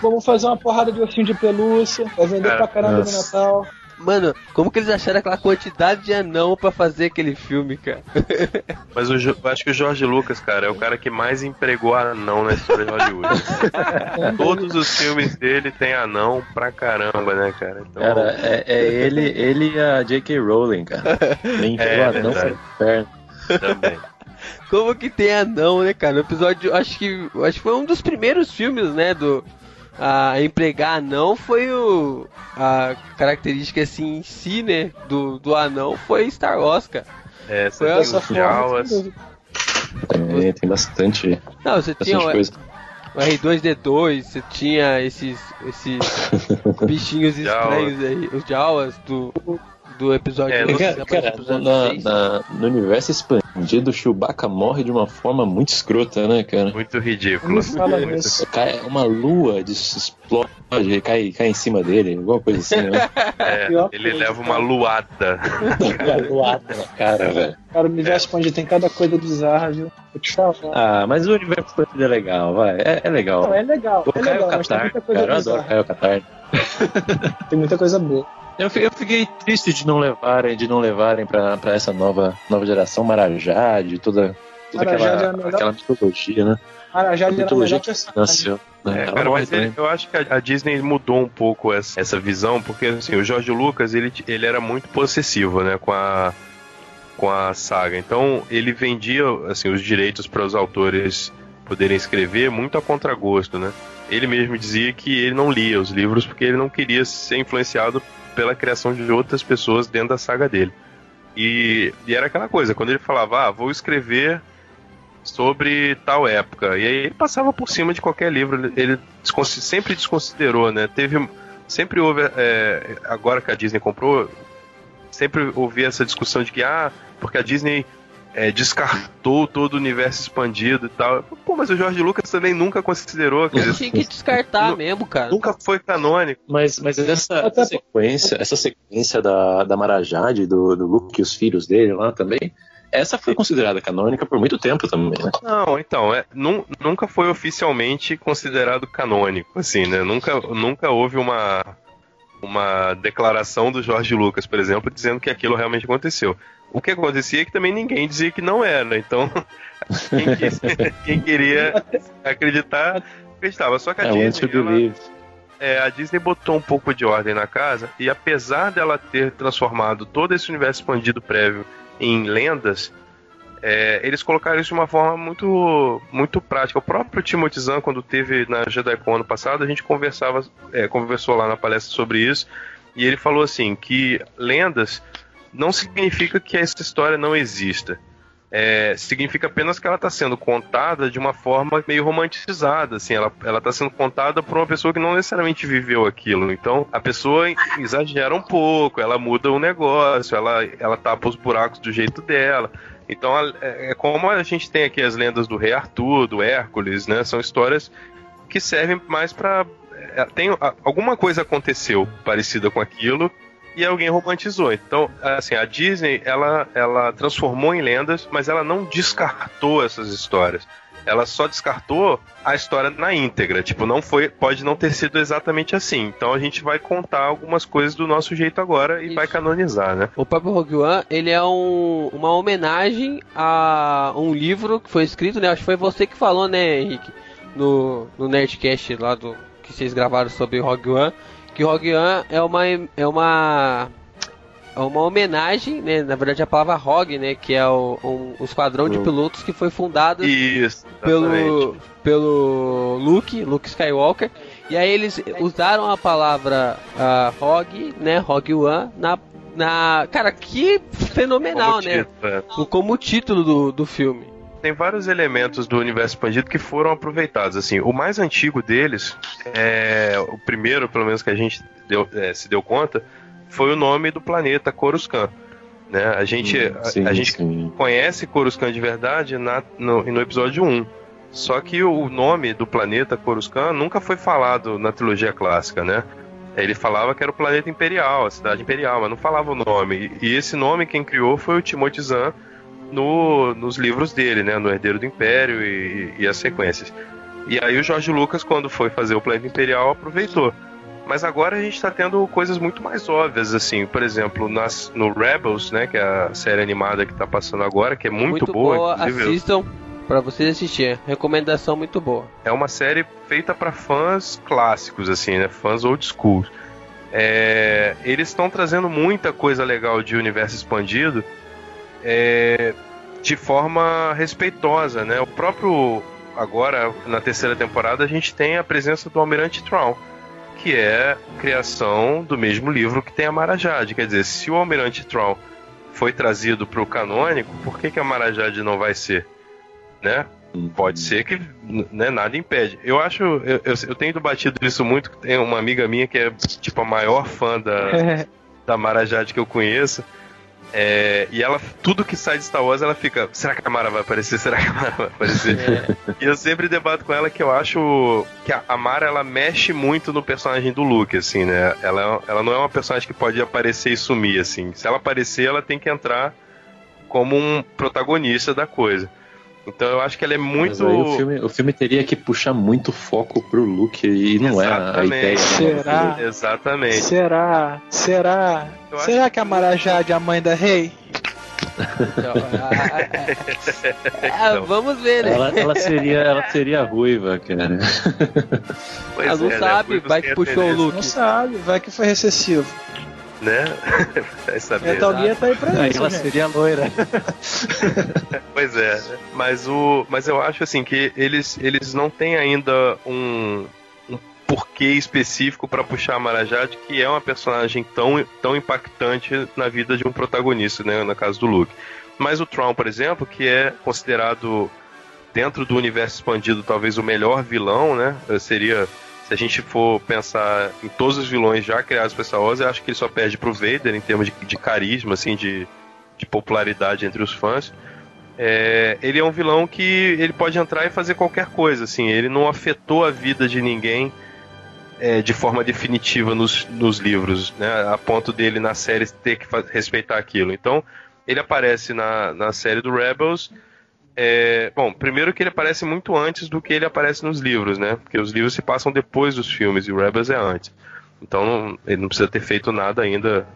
Vamos fazer uma porrada de ursinho de pelúcia. Vai vender Cara, pra caramba no. Natal. Mano, como que eles acharam aquela quantidade de anão pra fazer aquele filme, cara? <laughs> Mas o, eu acho que o Jorge Lucas, cara, é o cara que mais empregou anão na história de Hollywood. <laughs> Todos os filmes dele tem anão pra caramba, né, cara? Então, Cara, é, é ele, ele e a J.K. Rowling, cara. Nem <laughs> É, é, não verdade. foi inferno. também. Como que tem anão, né, cara? O episódio, acho que, acho que foi um dos primeiros filmes, né, do a empregar anão foi o a característica assim em si, né, do, do anão foi Star Wars, cara. É, Foi você tem essa os forma. É, tem bastante, Não, você tinha bastante o, coisa. o R2D2, você tinha esses esses <laughs> bichinhos estranhos aí, os Jawas do do episódio É, Cara, cara, episódio na- na- no universo expandido, o Chewbacca morre de uma forma muito escrota, né, cara? Muito ridículo. Muito-. Cai uma lua de explode, cai, cai em cima dele, alguma coisa assim, né? É, Pior ele leva uma luada. <laughs> Luada na cara, velho. Cara, o universo expandido tem cada coisa bizarra, viu? Vou te falar. Ah, mas o universo expandido é legal, vai. É, é legal. Não, é legal, O é Caio legal, Catar, cara, eu adoro. Caio Catar. Tem muita coisa boa. Eu eu fiquei triste de não levarem, de não levarem pra, pra essa nova, nova geração Marajá, de toda, toda Marajá é aquela, melhor- aquela mitologia, né? Marajá a mitologia melhor que nasceu. né? É, cara, mas ele- também. eu acho que a, a Disney mudou um pouco essa, essa visão, porque assim, o George Lucas ele, ele era muito possessivo, né, com a com a saga. Então ele vendia assim os direitos para os autores poderem escrever muito a contragosto, né? Ele mesmo dizia que ele não lia os livros porque ele não queria ser influenciado pela criação de outras pessoas dentro da saga dele. E, e era aquela coisa, quando ele falava, ah, vou escrever sobre tal época. E aí ele passava por cima de qualquer livro, ele- sempre desconsiderou, né? Teve. Sempre houve. é, agora que a Disney comprou, sempre houve essa discussão de que, ah, porque a Disney é, descartou todo o universo expandido e tal. Pô, mas o Jorge Lucas também nunca considerou, quer dizer, Tinha que descartar Nu- mesmo, cara. nunca foi canônico. Mas, mas essa, sequência, essa sequência da, da Marajade, do, do Luke e os filhos dele lá também, essa foi considerada canônica por muito tempo também, né? Não, então, é, nun- nunca foi oficialmente considerado canônico, assim, né? Nunca, nunca houve uma, uma declaração do Jorge Lucas, por exemplo, dizendo que aquilo realmente aconteceu. O que acontecia é que também ninguém dizia que não era, então <laughs> quem, quis- quem queria acreditar, acreditava. Só que a É Disney, ela- é, a Disney botou um pouco de ordem na casa e apesar dela ter transformado todo esse universo expandido prévio em lendas, é, eles colocaram isso de uma forma muito, muito prática. O próprio Timothy Zahn, quando teve na JediCon ano passado, a gente conversava, é, conversou lá na palestra sobre isso e ele falou assim que lendas não significa que essa história não exista. É, significa apenas que ela está sendo contada de uma forma meio romantizada, assim, ela está sendo contada por uma pessoa que não necessariamente viveu aquilo. Então, a pessoa exagera um pouco, ela muda o negócio, ela, ela tapa os buracos do jeito dela. Então, é é como a gente tem aqui as lendas do Rei Arthur, do Hércules, né? São histórias que servem mais para tem a- alguma coisa aconteceu parecida com aquilo e alguém romantizou. Então, assim, a Disney, ela, ela transformou em lendas, mas ela não descartou essas histórias. Ela só descartou a história na íntegra. Tipo, não foi, pode não ter sido exatamente assim. Então a gente vai contar algumas coisas do nosso jeito agora e Isso. vai canonizar, né? O próprio Rogue One, ele é um, uma homenagem a um livro que foi escrito, né? Acho que foi você que falou, né, Henrique? No, no Nerdcast lá do que vocês gravaram sobre Rogue One. Que Rogue One é uma, é uma, uma homenagem, né? Na verdade a palavra Rogue, né? Que é o, um, um esquadrão de pilotos que foi fundado Isso, pelo, pelo Luke, Luke Skywalker. E aí eles usaram a palavra ah, Rogue, né? Rogue One na, na. Cara, que fenomenal, Como né? título, é. Como título do, do filme. tem vários elementos do universo expandido que foram aproveitados. Assim, o mais antigo deles, é, o primeiro, pelo menos que a gente deu- é, se deu conta, foi o nome do planeta Coruscant. Né? A gente, Hum, a- sim, a, gente sim. conhece Coruscant de verdade na- no, no episódio 1. Só que o nome do planeta Coruscant nunca foi falado na trilogia clássica, né? Ele falava que era o planeta imperial, a cidade imperial, mas não falava o nome. E, e esse nome quem criou foi o Timothy Zahn no, nos livros dele, né? No Herdeiro do Império e, e as sequências. E aí o Jorge Lucas, quando foi fazer o planeta imperial, aproveitou. Mas agora a gente tá tendo coisas muito mais óbvias, assim, por exemplo, nas, no Rebels, né, que é a série animada que tá passando agora, que é muito, muito boa, boa assistam pra vocês assistirem. Recomendação muito boa. é uma série feita para fãs clássicos, assim, né? Fãs old school. É, eles estão trazendo muita coisa legal de universo expandido é, de forma respeitosa, né? O próprio agora na terceira temporada a gente tem a presença do Almirante Traum, que é criação do mesmo livro que tem a Mara Jade. Quer dizer, se o Almirante Traum foi trazido para o canônico, por que, que a Mara Jade não vai ser? Né? Pode ser que né, nada impede. Eu acho, eu, eu, eu tenho debatido isso muito. Tem uma amiga minha que é tipo a maior fã da, <laughs> da Mara Jade que eu conheço. É, e ela, tudo que sai de Star Wars, ela fica: será que a Mara vai aparecer? Será que a Mara vai aparecer? E eu sempre debato com ela que eu acho que a a Mara ela mexe muito no personagem do Luke, assim, né? Ela, ela não é uma personagem que pode aparecer e sumir, assim. Se ela aparecer, ela tem que entrar como um protagonista da coisa. Então eu acho que ela é muito. o, filme, o filme teria que puxar muito foco pro Luke e não é a ideia. né? Será? Exatamente. Será? Será? Eu acho Será que a Marajade é a mãe da rei? Então, a- a- a- a- vamos ver, né? Ela, ela seria, ela seria ruiva, cara. Pois Ela não é, né? sabe, Ruivos vai que puxou o Luke. Não sabe, vai que foi recessivo. Né? <laughs> Vai saber. Metal Gear tá aí pra isso, ela gente. seria loira. <laughs> Pois é, mas o, mas eu acho assim que eles, eles não têm ainda um, um porquê específico pra puxar a Mara Jade, que é uma personagem tão, tão impactante na vida de um protagonista, né, no caso do Luke. Mas o Tron, por exemplo, que é considerado dentro do universo expandido talvez o melhor vilão, né, seria se a gente for pensar em todos os vilões já criados por Star Wars, eu acho que ele só perde pro Vader em termos de, de carisma, assim, de, de popularidade entre os fãs. É, ele é um vilão que ele pode entrar e fazer qualquer coisa, assim. Ele não afetou a vida de ninguém é, de forma definitiva nos, nos livros, né? A ponto dele na série ter que respeitar aquilo. Então, ele aparece na, na série do Rebels. É, bom, primeiro que ele aparece muito antes do que ele aparece nos livros, né? Porque os livros se passam depois dos filmes e o Rebels é antes. Então não- ele não precisa ter feito nada ainda.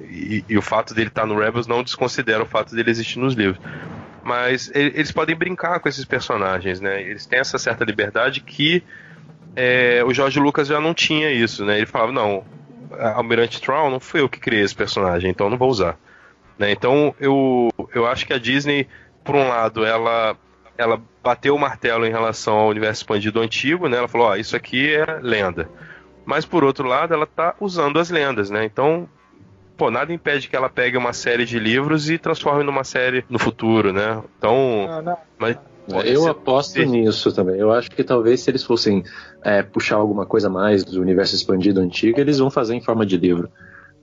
E, e o fato dele estar no Rebels não desconsidera o fato dele existir nos livros. Mas e- eles podem brincar com esses personagens, né? Eles têm essa certa liberdade que é, o George Lucas já não tinha isso, né? Ele falava, não, Almirante Traum não foi eu que criei esse personagem, então não vou usar. Né? Então eu, eu acho que a Disney, por um lado, ela, ela bateu o martelo em relação ao universo expandido antigo, né? Ela falou, ó, isso aqui é lenda. Mas por outro lado, ela tá usando as lendas, né? Então, pô, nada impede que ela pegue uma série de livros e transforme numa série no futuro, né? Então, Não, não. mas Eu Você- aposto nisso também. Eu acho que talvez se eles fossem é, puxar alguma coisa mais do universo expandido antigo, eles vão fazer em forma de livro.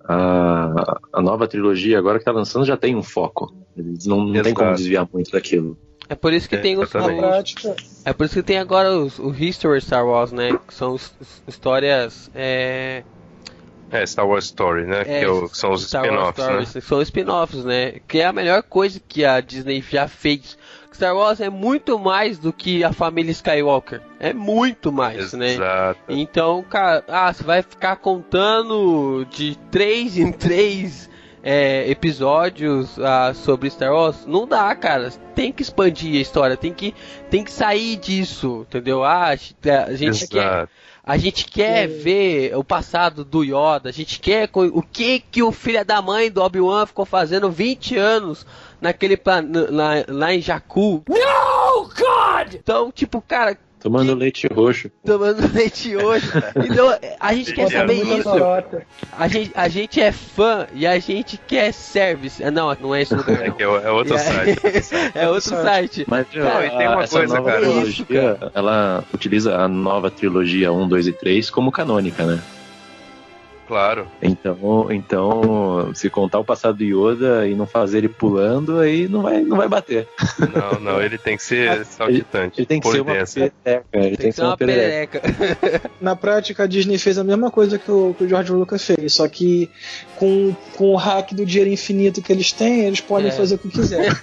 A, a nova trilogia agora que tá lançando já tem um foco. Eles não, não tem como desviar muito daquilo. É por isso que É, tem os, É por isso que tem agora os, o History Star Wars, né? Que são os- os- histórias. É, é Star Wars Story, né? é, que é o- são os spin-offs, né? São spin-offs, né? Que é a melhor coisa que a Disney já fez. Star Wars é muito mais do que a família Skywalker. É muito mais, né? Exato. Então, cara, ah, você vai ficar contando de três em três é, episódios ah, sobre Star Wars? Não dá, cara. Tem que expandir a história, tem que, tem que sair disso, entendeu? Ah, a gente- a gente quer, Exato. A gente quer ver o passado do Yoda, a gente quer o que que o filho da mãe do Obi-Wan ficou fazendo 20 anos naquele plan- lá, lá em Jakku. No, God! Então, tipo, cara, Tomando leite roxo. tomando <laughs> leite hoje. Então, a gente quer Botando saber isso. A gente, a gente é fã e a gente quer service. Ah, Não, não é lugar. É, que é, é outro É. site. <laughs> é outro site. Mas Não, e tem uma essa coisa, nova cara. trilogia, Isso, ela utiliza a nova trilogia 1, 2 e 3 como canônica, né? Claro. Então, então, se contar o passado do Yoda e não fazer ele pulando, aí não vai, não vai bater. Não, não, ele tem que ser saltitante. Ele tem que ser uma perereca. Ele Tem, que ser uma perereca. <laughs> Na prática, a Disney fez a mesma coisa que o, que o George Lucas fez, só que com, com o hack do dinheiro infinito que eles têm, eles podem É. fazer o que quiserem. <laughs>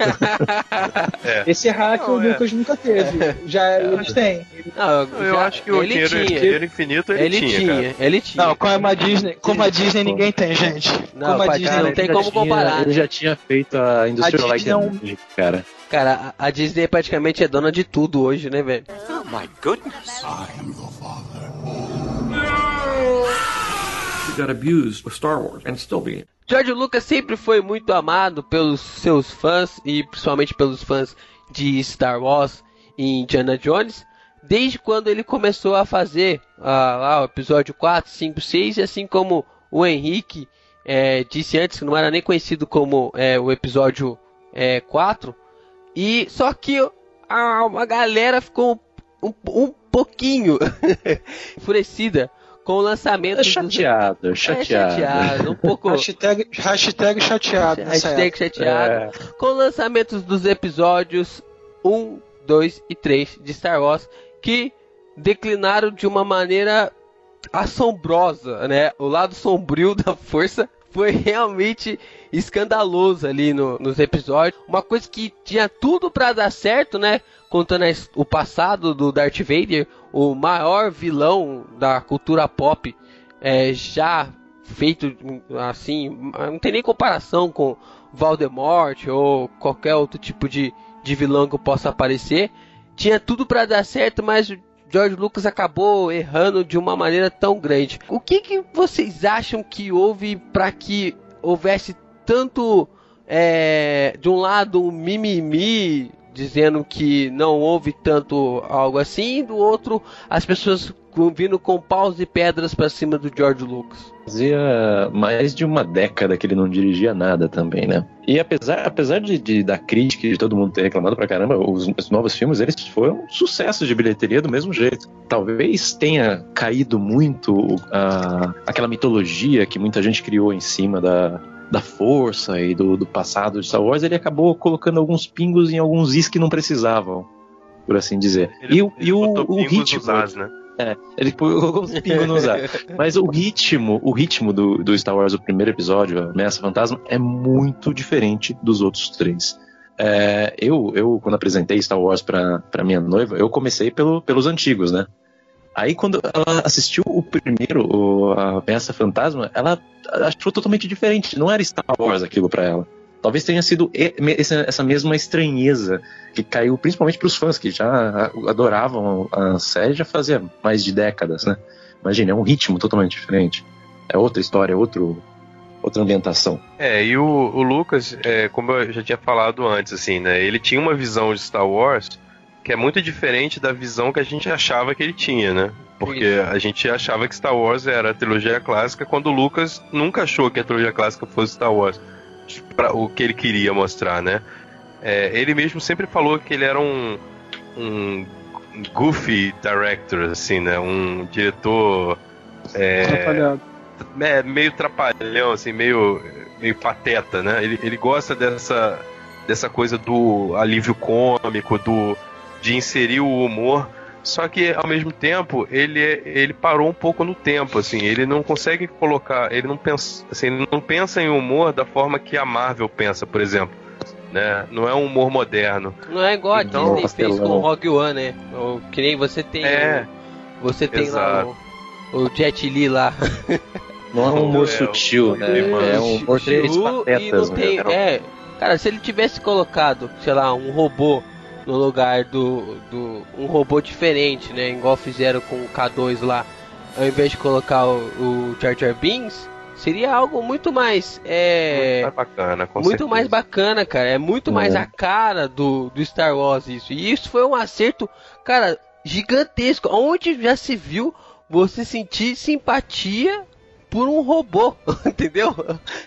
É. Esse hack Não, o é. Lucas nunca teve. Já eles têm. Não, Eu já- acho que o dinheiro, tinha. dinheiro infinito ele, Ele tinha, tinha, cara. ele tinha. Não, como a Disney, como a Disney ninguém tem, gente. Não, como a Disney não não tem como tinha- comparar, Ele já tinha feito a Industrial A Light Disney and Magic, cara. Cara, a Disney praticamente é dona de tudo hoje, né, velho? Oh my goodness. He got abused with Star Wars and still being. George Lucas sempre foi muito amado pelos seus fãs e principalmente pelos fãs de Star Wars e Indiana Jones, desde quando ele começou a fazer ah, lá o episódio 4, 5, 6, e assim como o Henrique eh, disse antes, que não era nem conhecido como eh, o episódio eh, 4, e só que a, a galera ficou um, um pouquinho <laughs> enfurecida com o lançamento É dos- chateado, É, chateado. chateado, um pouco <laughs> Hashtag, hashtag chateado. nessa Hashtag chateado. É. Com lançamentos dos episódios 1, 2 e 3 de Star Wars que declinaram de uma maneira assombrosa, né? O lado sombrio <laughs> da força foi realmente escandaloso ali no- nos episódios. Uma coisa que tinha tudo pra dar certo, né? Contando o passado do Darth Vader, o maior vilão da cultura pop é, já feito assim, não tem nem comparação com Voldemort ou qualquer outro tipo de, de vilão que possa aparecer. Tinha tudo pra dar certo, mas o George Lucas acabou errando de uma maneira tão grande. O que, que vocês acham que houve para que houvesse tanto é, de um lado um mimimi dizendo que não houve tanto algo assim, do outro as pessoas vindo com paus e pedras pra cima do George Lucas. Fazia mais de uma década que ele não dirigia nada também, né? E apesar, apesar de, de- da crítica e de todo mundo ter reclamado pra caramba, os, os novos filmes, eles foram sucessos de bilheteria do mesmo jeito. Talvez tenha caído muito aquela mitologia que muita gente criou em cima da, da força e do, do passado de Star Wars, ele acabou colocando alguns pingos em alguns is que não precisavam, por assim dizer. Ele, e o, ele e o, o ritmo... nos as, né? Ele colocou uns <laughs> pingos no usar. Mas o ritmo, o ritmo do, do Star Wars, o primeiro episódio, Ameaça Fantasma, é muito diferente dos outros três. É, eu, eu, quando apresentei Star Wars pra, pra minha noiva, eu comecei pelo, pelos antigos, né? Aí quando ela assistiu o primeiro, o, a Ameaça Fantasma, ela achou totalmente diferente. Não era Star Wars aquilo pra ela. Talvez tenha sido essa mesma estranheza que caiu principalmente para os fãs que já adoravam a série já fazia mais de décadas, né? Imagina, é um ritmo totalmente diferente. É outra história, é outro, outra ambientação. É, e o, o Lucas, é, como eu já tinha falado antes, assim, né? Ele tinha uma visão de Star Wars que é muito diferente da visão que a gente achava que ele tinha, né? Porque Isso. a gente achava que Star Wars era a trilogia clássica, quando o Lucas nunca achou que a trilogia clássica fosse Star Wars. Pra, o que ele queria mostrar, né? É, ele mesmo sempre falou que ele era um, um goofy director, assim, né? Um diretor é, Atrapalhado. é, meio trapalhão, assim, meio, meio pateta, né? Ele, ele gosta dessa, dessa coisa do alívio cômico, do, de inserir o humor. Só que ao mesmo tempo ele, é- ele parou um pouco no tempo, assim, ele não consegue colocar, ele não pensa, assim, ele não pensa em humor da forma que a Marvel pensa, por exemplo, né? Não é um humor moderno. Não é igual a Então, Disney fez pastelão. com o Rogue One, né? Ou, que nem você tem. É. o- você tem lá o, o Jet Li lá. <laughs> Não é um humor É, sutil, o- né? É um humor três e patetas, né? tem. É, cara, se ele tivesse colocado, sei lá, um robô no lugar do, do. um robô diferente, né? Igual fizeram com o K2 lá, ao invés de colocar o, o Jar Jar Binks, seria algo muito mais. É, Muito mais bacana, com muito certeza. mais bacana, cara. É muito mais É. a cara do, do Star Wars isso. E isso foi um acerto, cara, gigantesco. Onde já se viu você sentir simpatia por um robô, <laughs> entendeu?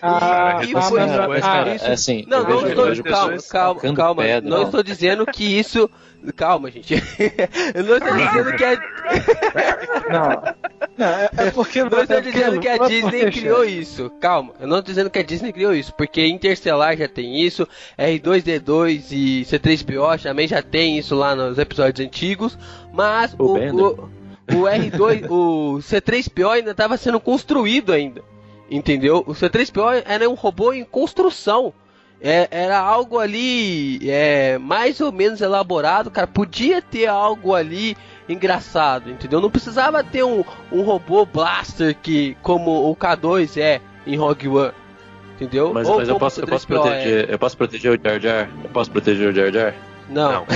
Ah, E- e ah, foi- mas- ah, mas, cara, isso- é assim, Não, não vejo- estou. calma, calma, calma. pedra. Não estou dizendo que isso. Calma, gente. <laughs> eu não estou dizendo que a, <laughs> Não, não é, é porque não estou é dizendo que a não é Disney criou isso. Calma, eu não estou dizendo que a Disney criou isso, porque Interstellar já tem isso, R2D2 e C3PO também já tem isso lá nos episódios antigos, mas O o, o, o R2, o C3PO ainda estava sendo construído ainda. Entendeu? O C3PO era um robô em construção. É, era algo ali é, mais ou menos elaborado, cara. Podia ter algo ali engraçado, entendeu? Não precisava ter um, um robô blaster que, como o K2 é em Rogue One, entendeu? Mas, mas eu, posso, eu, posso C3PO é. proteger, eu posso proteger o Jar Jar? Eu posso proteger o Jar Jar? Não, Não.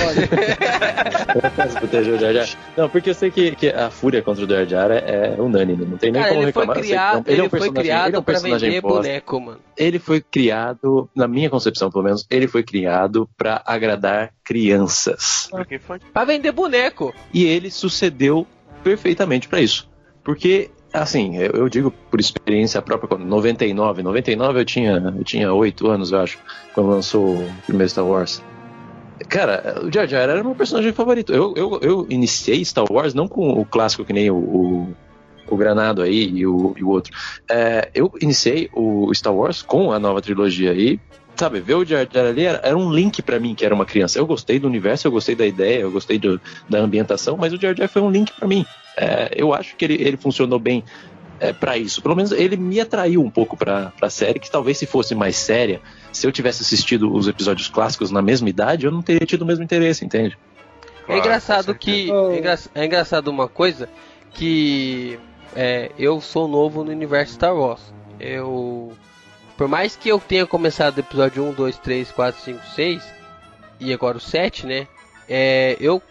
Eu posso proteger o Jar Jar? Não, porque eu sei que, que a fúria contra o Jar Jar é, é unânime, não tem nem cara, como ele foi reclamar. que criado, não- ele, é um foi criado ele é um pra personagem vender bosta. boneco, mano. Ele foi criado, na minha concepção pelo menos, ele foi criado pra agradar crianças. Infantil. Pra vender boneco. E ele sucedeu perfeitamente pra isso. Porque, assim, eu, eu digo por experiência própria, quando 99, 99 eu tinha, eu tinha 8 anos, eu acho, quando lançou o primeiro Star Wars. Cara, o Jar Jar era meu personagem favorito. Eu, eu, eu iniciei Star Wars não com o clássico que nem o, o, o Granado aí e o, e o outro. É, eu iniciei o Star Wars com a nova trilogia e, sabe, ver o Jar Jar ali era, era um link pra mim que era uma criança. Eu gostei do universo, eu gostei da ideia, eu gostei do, da ambientação, mas o Jar Jar foi um link pra mim. É, eu acho que ele, ele funcionou bem é, para isso. Pelo menos ele me atraiu um pouco pra, pra série, que talvez se fosse mais séria, se eu tivesse assistido os episódios clássicos na mesma idade, eu não teria tido o mesmo interesse, entende? é Claro, engraçado com que. É, engra- é engraçado uma coisa que é, eu sou novo no universo Star Wars. Eu. Por mais que eu tenha começado do episódio 1, 2, 3, 4, 5, 6 e agora o 7, né? É, eu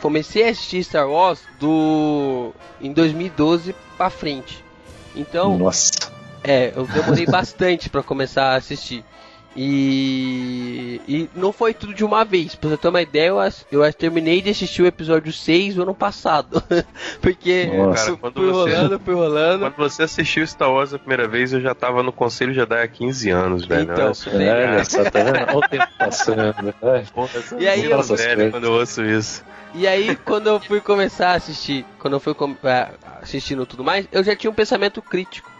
comecei a assistir Star Wars do em 2012 pra frente. Então, Nossa. é, eu demorei bastante pra começar a assistir. E, e não foi tudo de uma vez. Pra você ter uma ideia, eu, eu terminei de assistir o episódio 6 no ano passado. <laughs> Porque Nossa. Cara, quando fui você- rolando, fui rolando. Quando você assistiu Star Wars a primeira vez, eu já tava no Conselho Jedi há 15 anos, velho. Então, Olha só. né? Olha só, tá vendo? Olha o tempo passando. né? E aí, eu- velho quando eu ouço isso. E aí, quando eu fui começar a assistir, quando eu fui é, assistindo tudo mais, eu já tinha um pensamento crítico.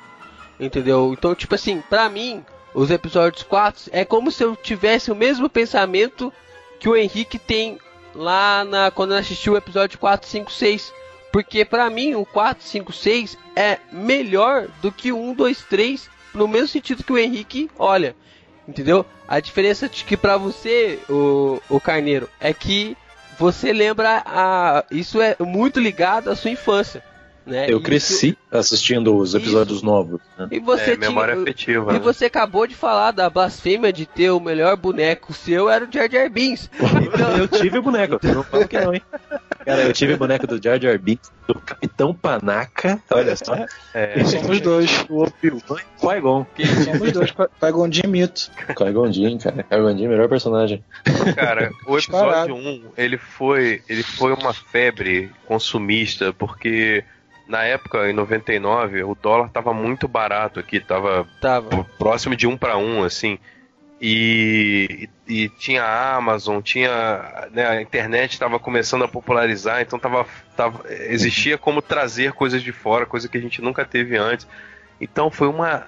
Entendeu? Então, tipo assim, pra mim, os episódios 4 é como se eu tivesse o mesmo pensamento que o Henrique tem lá na quando assistiu o episódio 4, 5, 6. Porque pra mim, o 4, 5, 6 é melhor do que o 1, 2, 3, no mesmo sentido que o Henrique olha. Entendeu? A diferença de que pra você, o, o Carneiro, é que você lembra a. Isso é muito ligado à sua infância. Né? Eu E cresci assistindo os episódios novos. né? isso- E você é, memória tinha, afetiva. E né? você acabou de falar da blasfêmia de ter o melhor boneco seu era o Jar Jar Binks. <laughs> Então, Eu tive o boneco, eu não falo que não, hein? Cara, eu tive o boneco do Jar Jar Binks, do Capitão Panaca, olha só, É, Somos dois. o Obi-Wan e Qui-Gon. Somos dois. Um de mito. Qui-Gon Jinn, cara. Qui-Gon Jinn, melhor personagem. Cara, o <laughs> episódio 1, ele foi, ele foi uma febre consumista, porque na época, em 99, o dólar tava muito barato aqui, tava tava. próximo de um para um, assim. E, e, e tinha a Amazon, tinha né, a internet estava começando a popularizar, então tava, tava, existia como trazer coisas de fora, coisa que a gente nunca teve antes. Então foi uma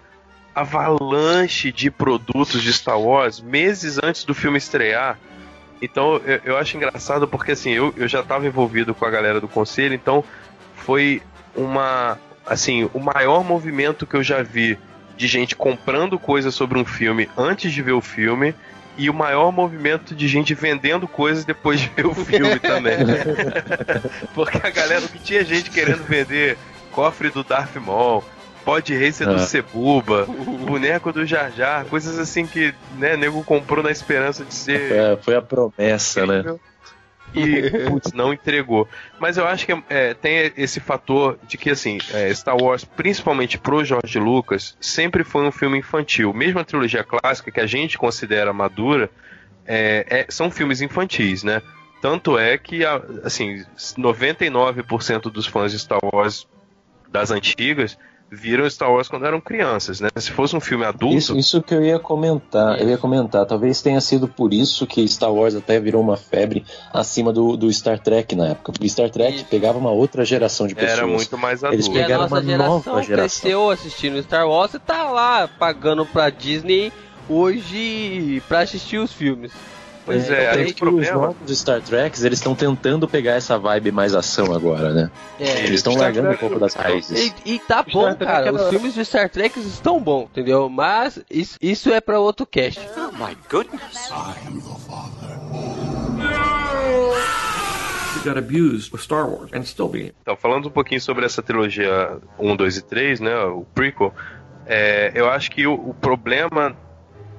avalanche de produtos de Star Wars meses antes do filme estrear. Então eu, eu acho engraçado porque assim, eu, eu já estava envolvido com a galera do conselho, então foi uma assim, o maior movimento que eu já vi de gente comprando coisas sobre um filme antes de ver o filme e o maior movimento de gente vendendo coisas depois de ver o filme também. <laughs> Porque a galera que tinha gente querendo vender cofre do Darth Maul, Pod Racer do Ah. Cebuba, <laughs> boneco do Jar Jar, coisas assim que, né, nego comprou na esperança de ser É, foi a promessa, né? E, putz, não entregou. Mas eu acho que é, tem esse fator de que, assim, é, Star Wars, principalmente pro George Lucas, sempre foi um filme infantil. Mesmo a trilogia clássica, que a gente considera madura, é, é- são filmes infantis, né? Tanto é que, assim, 99% dos fãs de Star Wars das antigas viram Star Wars quando eram crianças, né? Se fosse um filme adulto. Isso, isso que eu ia comentar, eu ia comentar. Talvez tenha sido por isso que Star Wars até virou uma febre acima do, do Star Trek na época. Porque Star Trek Isso. pegava uma outra geração de pessoas. Era muito mais Eles adulto. E a pegaram uma geração nova geração. cresceu assistindo Star Wars e tá lá pagando pra Disney hoje pra assistir os filmes. Pois é, Tanto aí o que os problema. novos Star Treks, eles estão tentando pegar essa vibe mais ação agora, né? É. Eles estão largando um Trek- pouco das raízes. E, e tá bom, Trek cara. era- Os filmes de Star Trek estão bons, entendeu? Mas isso, isso é pra outro cast. Oh my goodness. He got abused with Star Wars and still being. Então, falando um pouquinho sobre essa trilogia 1, 2 e 3, né? O prequel, é, eu acho que o, o problema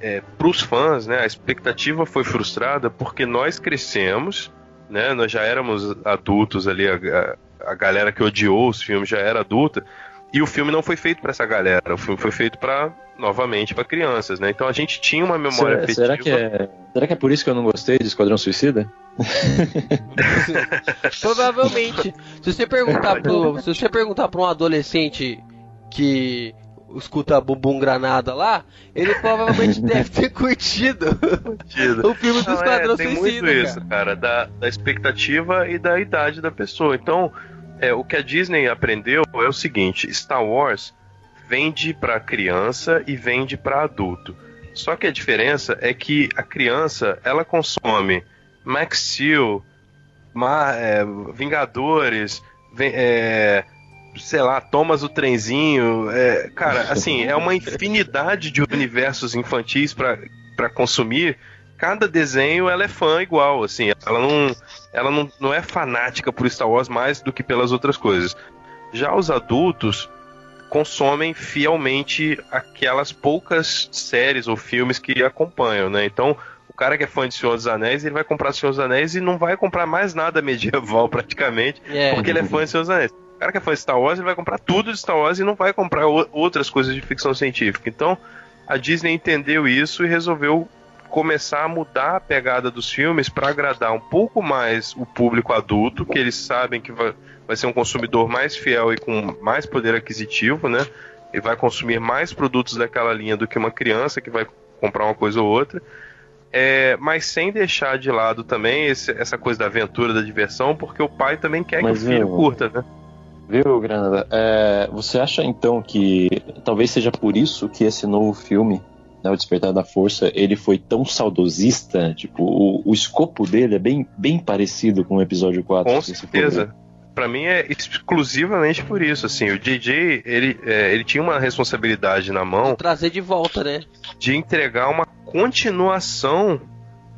é, pros fãs, né? A expectativa foi frustrada porque nós crescemos, né? Nós já éramos adultos ali, a, a- a galera que odiou os filmes já era adulta. E o filme não foi feito pra essa galera, o filme foi feito para novamente para crianças, né? Então a gente tinha uma memória Será, será afetiva. que é, será que é por isso que eu não gostei de Esquadrão Suicida? <laughs> <laughs> Provavelmente. Se você perguntar pro, se você perguntar pra um adolescente que escuta Bumbum Granada lá, ele provavelmente <laughs> deve ter curtido o filme do Não, Esquadrão é, tem Suicida. muito isso, cara. cara, da, da expectativa e da idade da pessoa. Então, é, o que a Disney aprendeu é o seguinte: Star Wars vende pra criança e vende pra adulto. Só que a diferença é que a criança ela consome Max Steel, Ma- é, Vingadores, vem- é, sei lá, Thomas o Trenzinho. é, cara, <laughs> assim, é uma infinidade de universos infantis pra pra consumir. Cada desenho ela é fã igual, assim, ela não, ela não, não é fanática por Star Wars mais do que pelas outras coisas. Já os adultos consomem fielmente aquelas poucas séries ou filmes que acompanham, né? Então, o cara que é fã de Senhor dos Anéis, ele vai comprar Senhor dos Anéis e não vai comprar mais nada medieval <laughs> praticamente, É. porque ele é fã de Senhor dos Anéis. Cara que é fã de Star Wars, ele vai comprar tudo de Star Wars e não vai comprar outras coisas de ficção científica. Então, a Disney entendeu isso e resolveu começar a mudar a pegada dos filmes para agradar um pouco mais o público adulto, que eles sabem que vai, vai ser um consumidor mais fiel e com mais poder aquisitivo, né? E vai consumir mais produtos daquela linha do que uma criança que vai comprar uma coisa ou outra. É, mas sem deixar de lado também esse- essa coisa da aventura, da diversão, porque o pai também quer Mas, que o filho curta, né? Viu, Granada? É, você acha então que talvez seja por isso que esse novo filme, né, O Despertar da Força, ele foi tão saudosista? Tipo, o, o escopo dele é bem, bem parecido com o episódio 4. Com certeza. Pra mim é exclusivamente por isso, assim, o JJ, ele, é, ele tinha uma responsabilidade na mão Trazer de volta, né? de entregar uma continuação,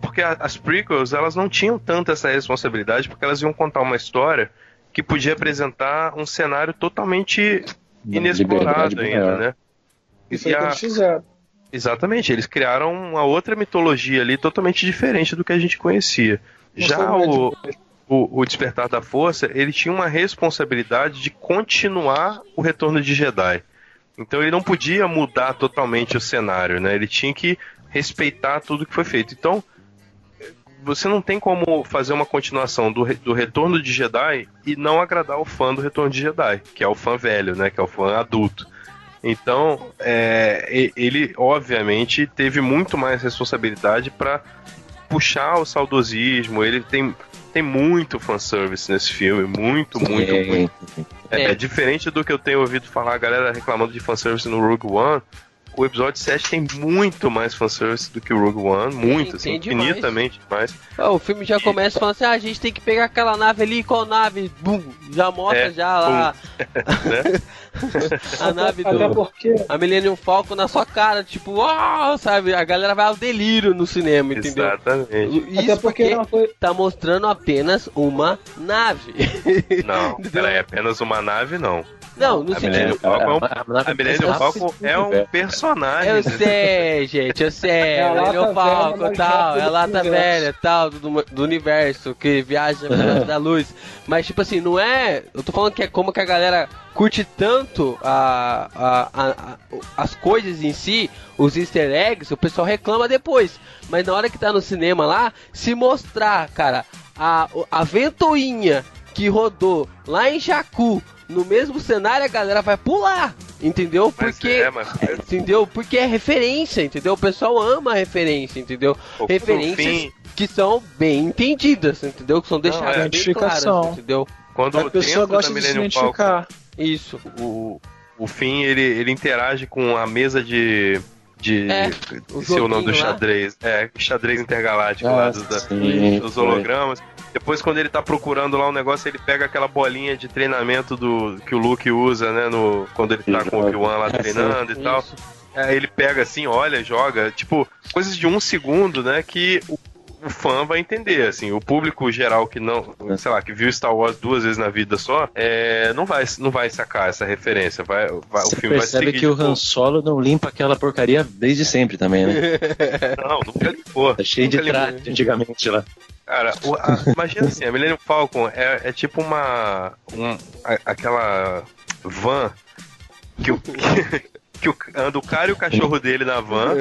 porque as prequels, elas não tinham tanto essa responsabilidade, porque elas iam contar uma história que podia apresentar um cenário totalmente inexplorado ainda, maior. né? E E a- eles fizeram. Exatamente, eles criaram uma outra mitologia ali totalmente diferente do que a gente conhecia. Não Já o, o, o Despertar da Força, ele tinha uma responsabilidade de continuar o retorno de Jedi. Então ele não podia mudar totalmente o cenário, né? Ele tinha que respeitar tudo que foi feito. Então, você não tem como fazer uma continuação do, do Retorno de Jedi e não agradar o fã do Retorno de Jedi, que é o fã velho, né? Que é o fã adulto. Então, é, ele obviamente teve muito mais responsabilidade para puxar o saudosismo. Ele tem, tem muito fanservice nesse filme, muito, muito, muito. É, É. é diferente do que eu tenho ouvido falar a galera reclamando de fanservice no Rogue One. O episódio 7 tem muito mais fanservice do que o Rogue One, muito, assim, tem demais. infinitamente mais. Ó, o filme já começa falando assim: ah, a gente tem que pegar aquela nave ali, qual nave? Bum! Já mostra É, já lá <laughs> né? <laughs> a nave Até do. porque A Millennium Falcon na sua cara, tipo, uau, sabe? A galera vai ao delírio no cinema, entendeu? Exatamente. Isso Até porque porque foi. tá mostrando apenas uma nave. Não, <laughs> peraí, é apenas uma nave, não. Não, no A sentido. Millennium Falcon é um- a, A Millennium Falcon é um personagem. Eu sei, gente, eu sei. <laughs> É Millennium Falcon mais tal, é a lata velha tal, do, do universo, que viaja na velocidade <laughs> da luz. Mas, tipo assim, não é. Eu tô falando que é como que a galera curte tanto a, a, a- a- as coisas em si, os easter eggs, o pessoal reclama depois. Mas na hora que tá no cinema lá, se mostrar, cara, a, a ventoinha que rodou lá em Jakku, no mesmo cenário, a galera vai pular. Entendeu? Mas Porque. é, mas- Entendeu? Porque é referência, entendeu? O pessoal ama a referência, entendeu? Pô, Referências fim- que são bem entendidas, entendeu? Que são deixadas é. bem Identificação. claras, entendeu? Quando A pessoa gosta de se identificar. Isso. o, o Finn ele, ele interage com a mesa de. De É, o esqueci o nome do joguinho lá. xadrez. É, xadrez intergaláctico Ah, lá dos, da- sim, dos foi. hologramas. Depois, quando ele tá procurando lá um negócio, ele pega aquela bolinha de treinamento do que o Luke usa, né? No, quando ele tá com o Obi-Wan lá É, treinando e tal. Isso. Aí ele pega assim, olha, joga. Tipo, coisas de um segundo, né? Que o, o fã vai entender, assim. O público geral que não, sei lá, que viu Star Wars duas vezes na vida só, é, não, vai, não vai sacar essa referência. Vai, vai- o Você filme vai percebe seguir. que o Han Solo não limpa aquela porcaria desde sempre também, né? <laughs> Não, nunca limpou. Tá cheio de traje antigamente lá. Cara, o- a- imagina assim, a Millennium Falcon é, é tipo uma. um- a- aquela van que o. <laughs> Que o, anda o cara e o cachorro dele na van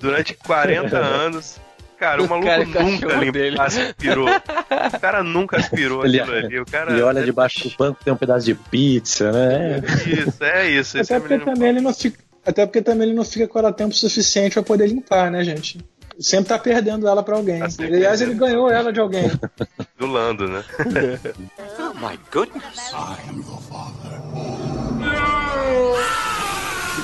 durante 40 <laughs> anos. Cara, o, maluco cara nunca limpa, <laughs> aspirou. O cara nunca aspirou Ele- aquilo ali. O cara, Ele olha debaixo do banco, tem um pedaço de pizza, né? Isso, é isso. É Até a porque também ele não fica. Até porque também ele não fica com ela tempo suficiente pra poder limpar, né, gente? Sempre tá perdendo ela pra alguém. Tá Aliás, ele ganhou ela de alguém. do Lando, né? <laughs> Oh my goodness. He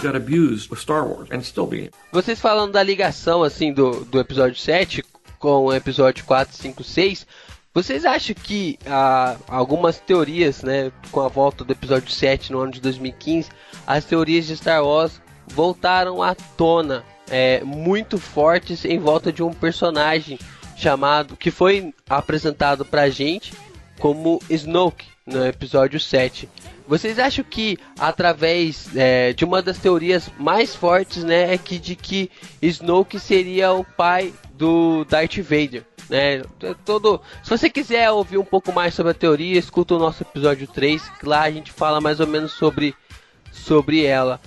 got abused with Star Wars and still being. Vocês falando da ligação, assim, do, do episódio 7 com o episódio 4, 5, 6, vocês acham que ah, algumas teorias, né, com a volta do episódio 7 no ano de 2015, as teorias de Star Wars voltaram à tona, é, muito fortes em volta de um personagem chamado, que foi apresentado pra gente como Snoke no episódio 7. Vocês acham que através é, de uma das teorias mais fortes, né, é que de que Snoke seria o pai do Darth Vader, né? Todo, se você quiser ouvir um pouco mais sobre a teoria, escuta o nosso episódio 3, que lá a gente fala mais ou menos sobre sobre ela.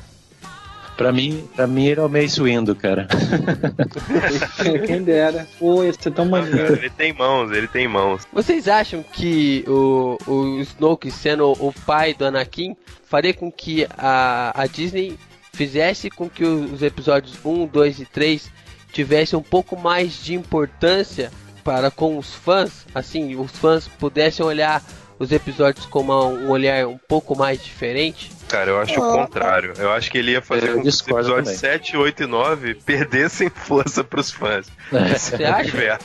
Pra mim, pra mim ele é o Mace Windu, cara. <laughs> Quem dera. Pô, ia ser tão maneiro. Ele tem mãos, ele tem mãos. Vocês acham que o, o Snoke sendo o pai do Anakin faria com que a, a Disney fizesse com que os episódios 1, 2 e 3 tivessem um pouco mais de importância para com os fãs? Assim, os fãs pudessem olhar os episódios com uma- um olhar um pouco mais diferente? Cara, eu acho o contrário. Eu acho que ele ia fazer com que os episódios também. 7, 8 e 9 perdessem <laughs> força pros fãs. <laughs> Você acha?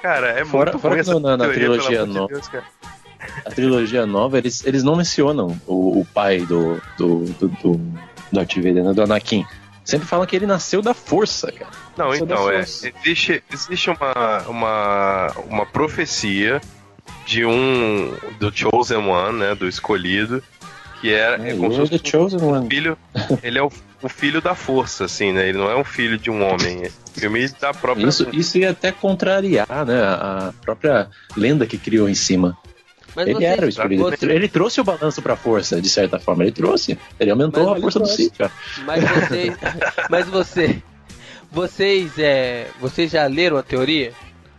Cara, é Fora- muito fora ruim na- na teoria, trilogia pelo amor de nova- Deus, cara. A trilogia nova, eles, eles não mencionam o, o pai do, do, do, do Darth Vader, né, do Anakin. Sempre falam que ele nasceu da força, cara. Não, da então, é. Existe, existe uma, uma, uma profecia de um. do Chosen One, né? Do escolhido, que é, é como se You're fosse um filho. <laughs> Ele é o, o filho da força, assim, né? Ele não é um filho de um homem. É filme da própria. Isso, isso ia até contrariar, né, a própria lenda que criou em cima. Mas ele era o escolhido. você- Ele trouxe o balanço pra força, de certa forma. Ele trouxe. Ele aumentou Mas a força do cara. Mas vocês, <laughs> mas você, vocês, é, vocês já leram a teoria?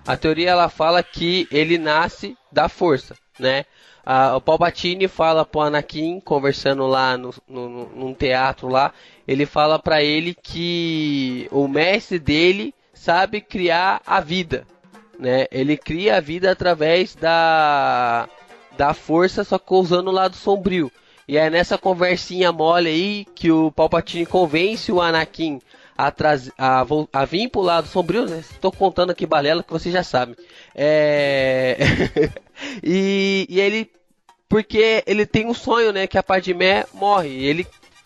A teoria ela fala que ele nasce da força, né? Ah, o Palpatine fala pro Anakin, conversando lá no, no, num teatro lá, ele fala pra ele que o mestre dele sabe criar a vida, né? Ele cria a vida através da da força, só que usando o lado sombrio. E é nessa conversinha mole aí que o Palpatine convence o Anakin a, a, a vir pro lado sombrio, né? Estou contando aqui balela que vocês já sabem. É... <laughs> e, e ele... Porque ele tem um sonho, né? Que a Padmé morre. Ele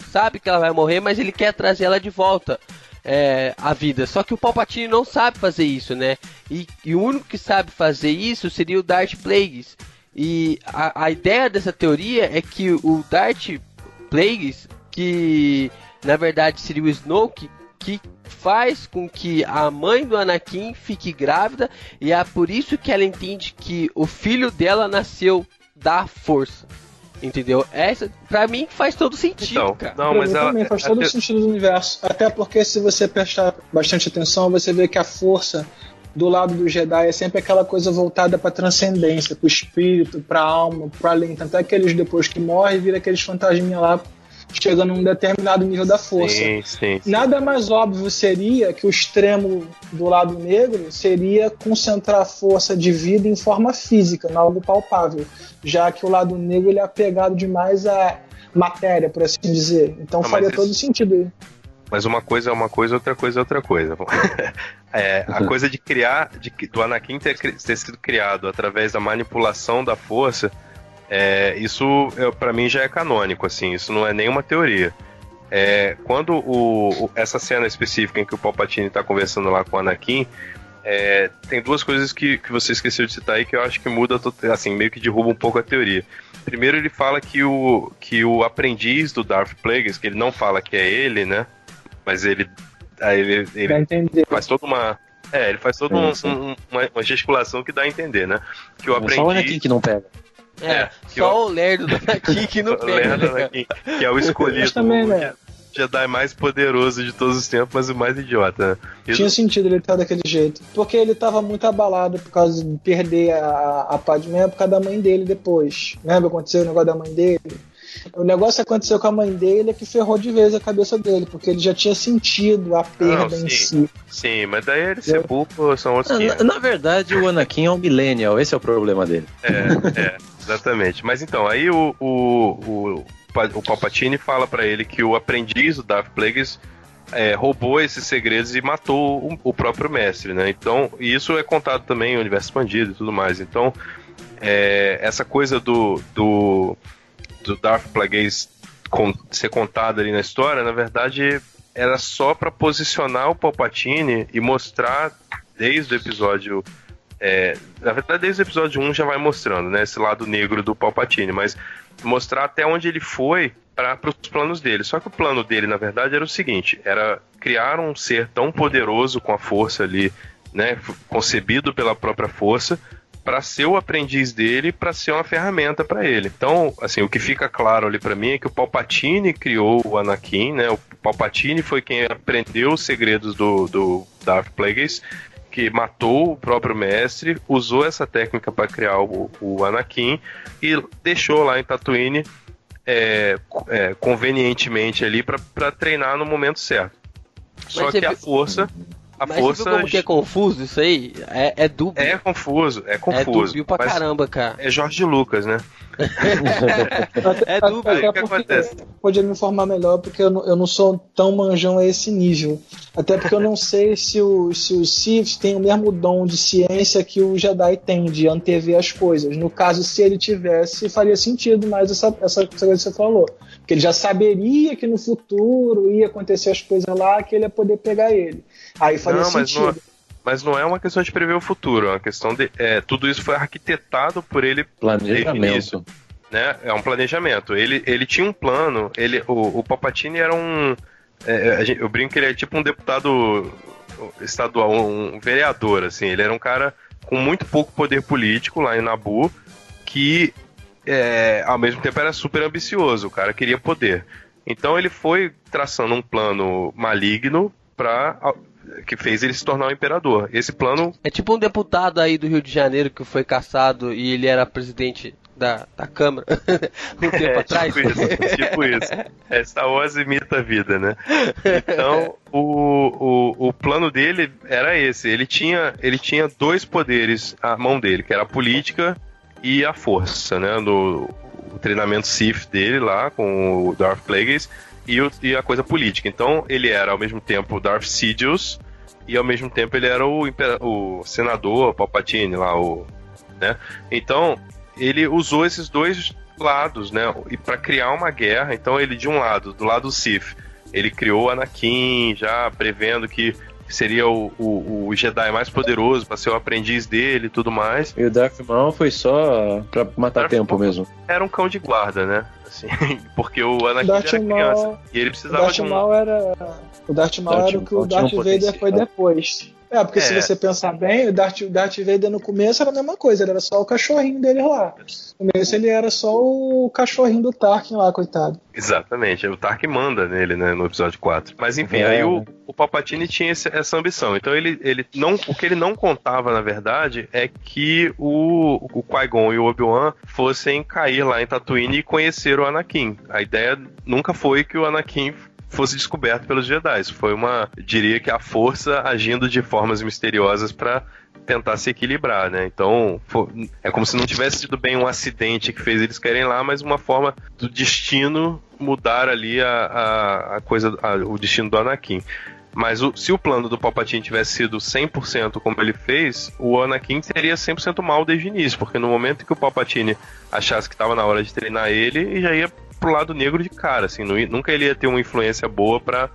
sabe que ela vai morrer, mas ele quer trazer ela de volta é, à vida. Só que o Palpatine não sabe fazer isso, né? E, e o único que sabe fazer isso seria o Darth Plagueis. E a, a ideia dessa teoria é que o Darth Plagueis, que na verdade seria o Snoke, que faz com que a mãe do Anakin fique grávida e é por isso que ela entende que o filho dela nasceu da força. Entendeu? Essa, pra mim, faz todo sentido, Então, cara. não, Pra mas mim ela. também faz a todo te- o sentido do universo. Até porque se você prestar bastante atenção, você vê que a força do lado do Jedi é sempre aquela coisa voltada pra transcendência, pro espírito, pra alma, pro além. Tanto é que eles depois que morrem, vira aqueles fantasminha lá chega num determinado nível da força. Sim, sim. sim. Nada mais óbvio seria que o extremo do lado negro seria concentrar a força de vida em forma física, em algo palpável, já que o lado negro ele é apegado demais à matéria, por assim dizer. Então Ah, mas faria isso- todo sentido. Mas uma coisa é uma coisa, outra coisa é outra coisa. <laughs> É, a coisa de criar, de, que- do Anakin ter, ter sido criado através da manipulação da força, é, isso para mim já é canônico, assim, isso não é nenhuma teoria. É, quando o, o- essa cena específica em que o Palpatine tá conversando lá com o Anakin, é, tem duas coisas que, que você esqueceu de citar aí que eu acho que muda, assim, meio que derruba um pouco a teoria. Primeiro ele fala que o, que o aprendiz do Darth Plagueis, que ele não fala que é ele, né? Mas ele, ele, ele faz toda uma. É, ele faz toda um- um- uma, uma gesticulação que dá a entender, né? Que o É só o Anakin aprendiz. que não pega. É, É, que só o lerdo daqui <laughs> que não pega. Lerda, né, né, que, que é o escolhido. Também, o né? Jedi mais poderoso de todos os tempos, mas o mais idiota, né? Tinha sentido ele estar daquele jeito. Porque ele tava muito abalado por causa de perder a, a Padmé por causa da mãe dele depois. Lembra aconteceu o negócio da mãe dele? O negócio que aconteceu com a mãe dele é que ferrou de vez a cabeça dele, porque ele já tinha sentido a perda Não, em sim. si. Sim, mas daí ele ser burro são outros Na, 500. na verdade, o Anakin é um millennial, esse é o problema dele. É, é, exatamente. Mas então, aí o, o, o, o Palpatine fala pra ele que o aprendiz do Darth Plagueis é, roubou esses segredos e matou o, o próprio mestre, né? Então, isso é contado também em Universo Expandido e tudo mais. Então, é, essa coisa do, do, do Darth Plagueis con- ser contado ali na história, na verdade, era só pra posicionar o Palpatine e mostrar desde o episódio é, na verdade, desde o episódio 1 já vai mostrando, né? Esse lado negro do Palpatine, mas mostrar até onde ele foi para os planos dele. Só que o plano dele, na verdade, era o seguinte: era criar um ser tão poderoso com a força ali, né? Concebido pela própria força, para ser o aprendiz dele, para ser uma ferramenta para ele. Então, assim, o que fica claro ali para mim é que o Palpatine criou o Anakin, né? O Palpatine foi quem aprendeu os segredos do, do Darth Plagueis que matou o próprio mestre, usou essa técnica para criar o, o Anakin e deixou lá em Tatooine é, é, convenientemente ali para treinar no momento certo. Só que a força, a Mas força você viu como que é confuso isso aí? É, é dúbio. é confuso, é É confuso. dúbio pra mas caramba, cara. É Jorge Lucas, né? <laughs> É dúbio. Aí, o que acontece? Podia me informar melhor, porque eu não, eu não sou tão manjão a esse nível. Até porque eu não <laughs> sei se, o, se os Sith têm o mesmo dom de ciência que o Jedi tem, de antever as coisas. No caso, se ele tivesse, faria sentido mais essa, essa coisa que você falou. Porque ele já saberia que no futuro ia acontecer as coisas lá, que ele ia poder pegar ele. Aí faria Não, mas sentido. não, mas não é uma questão de prever o futuro, é uma questão de. É, tudo isso foi arquitetado por ele Planejamento. né? É um planejamento. Ele, ele tinha um plano. Ele, o, o Palpatine era um. é, a gente- eu brinco que ele é tipo um deputado estadual, um vereador, assim. Ele era um cara com muito pouco poder político lá em Nabu, que é, ao mesmo tempo era super ambicioso. O cara queria poder. Então ele foi traçando um plano maligno para que fez ele se tornar o imperador. Esse plano É tipo um deputado aí do Rio de Janeiro que foi caçado e ele era presidente da, da Câmara <laughs> um tempo é, atrás. Tipo isso, tipo isso. É, Star Wars imita a vida, né? Então, o, o, o plano dele era esse. Ele tinha, ele tinha dois poderes à mão dele, que era a política e a força, né? No o treinamento Sith dele lá, com o Darth Plagueis, e, o- e a coisa política. Então, ele era, ao mesmo tempo, Darth Sidious, e ao mesmo tempo ele era o, o senador Palpatine lá, o... Né? Então, ele usou esses dois lados, né? E para criar uma guerra, então ele de um lado, do lado Sith, ele criou Anakin, já prevendo que seria o, o, o Jedi mais poderoso para ser o aprendiz dele e tudo mais. E o Darth Maul foi só pra matar Darth tempo Maul. mesmo. Era um cão de guarda, né? Assim, <laughs> porque o Anakin Darth era criança Maul- e ele O precisava Darth de um Maul era. O Darth Maul Darth era o que o um Darth Vader potencial. foi depois. É, porque se É. você pensar bem, o Darth, Darth Vader no começo era a mesma coisa, ele era só o cachorrinho dele lá. No começo ele era só o cachorrinho do Tarkin lá, coitado. Exatamente, o Tark manda nele, né, no episódio 4. Mas enfim, É. aí o, o Palpatine tinha esse- essa ambição. Então ele, ele não, o que ele não contava, na verdade, é que o, o Qui-Gon e o Obi-Wan fossem cair lá em Tatooine e conhecer o Anakin. A ideia nunca foi que o Anakin fosse descoberto pelos Jedi. Isso foi uma, diria que a força agindo de formas misteriosas para tentar se equilibrar, né? Então, é como se não tivesse sido bem um acidente que fez eles querem lá, mas uma forma do destino mudar ali a, a, a coisa, a, o destino do Anakin. Mas o, se o plano do Palpatine tivesse sido 100% como ele fez, o Anakin seria 100% mal desde o início, porque no momento que o Palpatine achasse que estava na hora de treinar ele, ele já ia pro lado negro de cara, assim, não, nunca ele ia ter uma influência boa para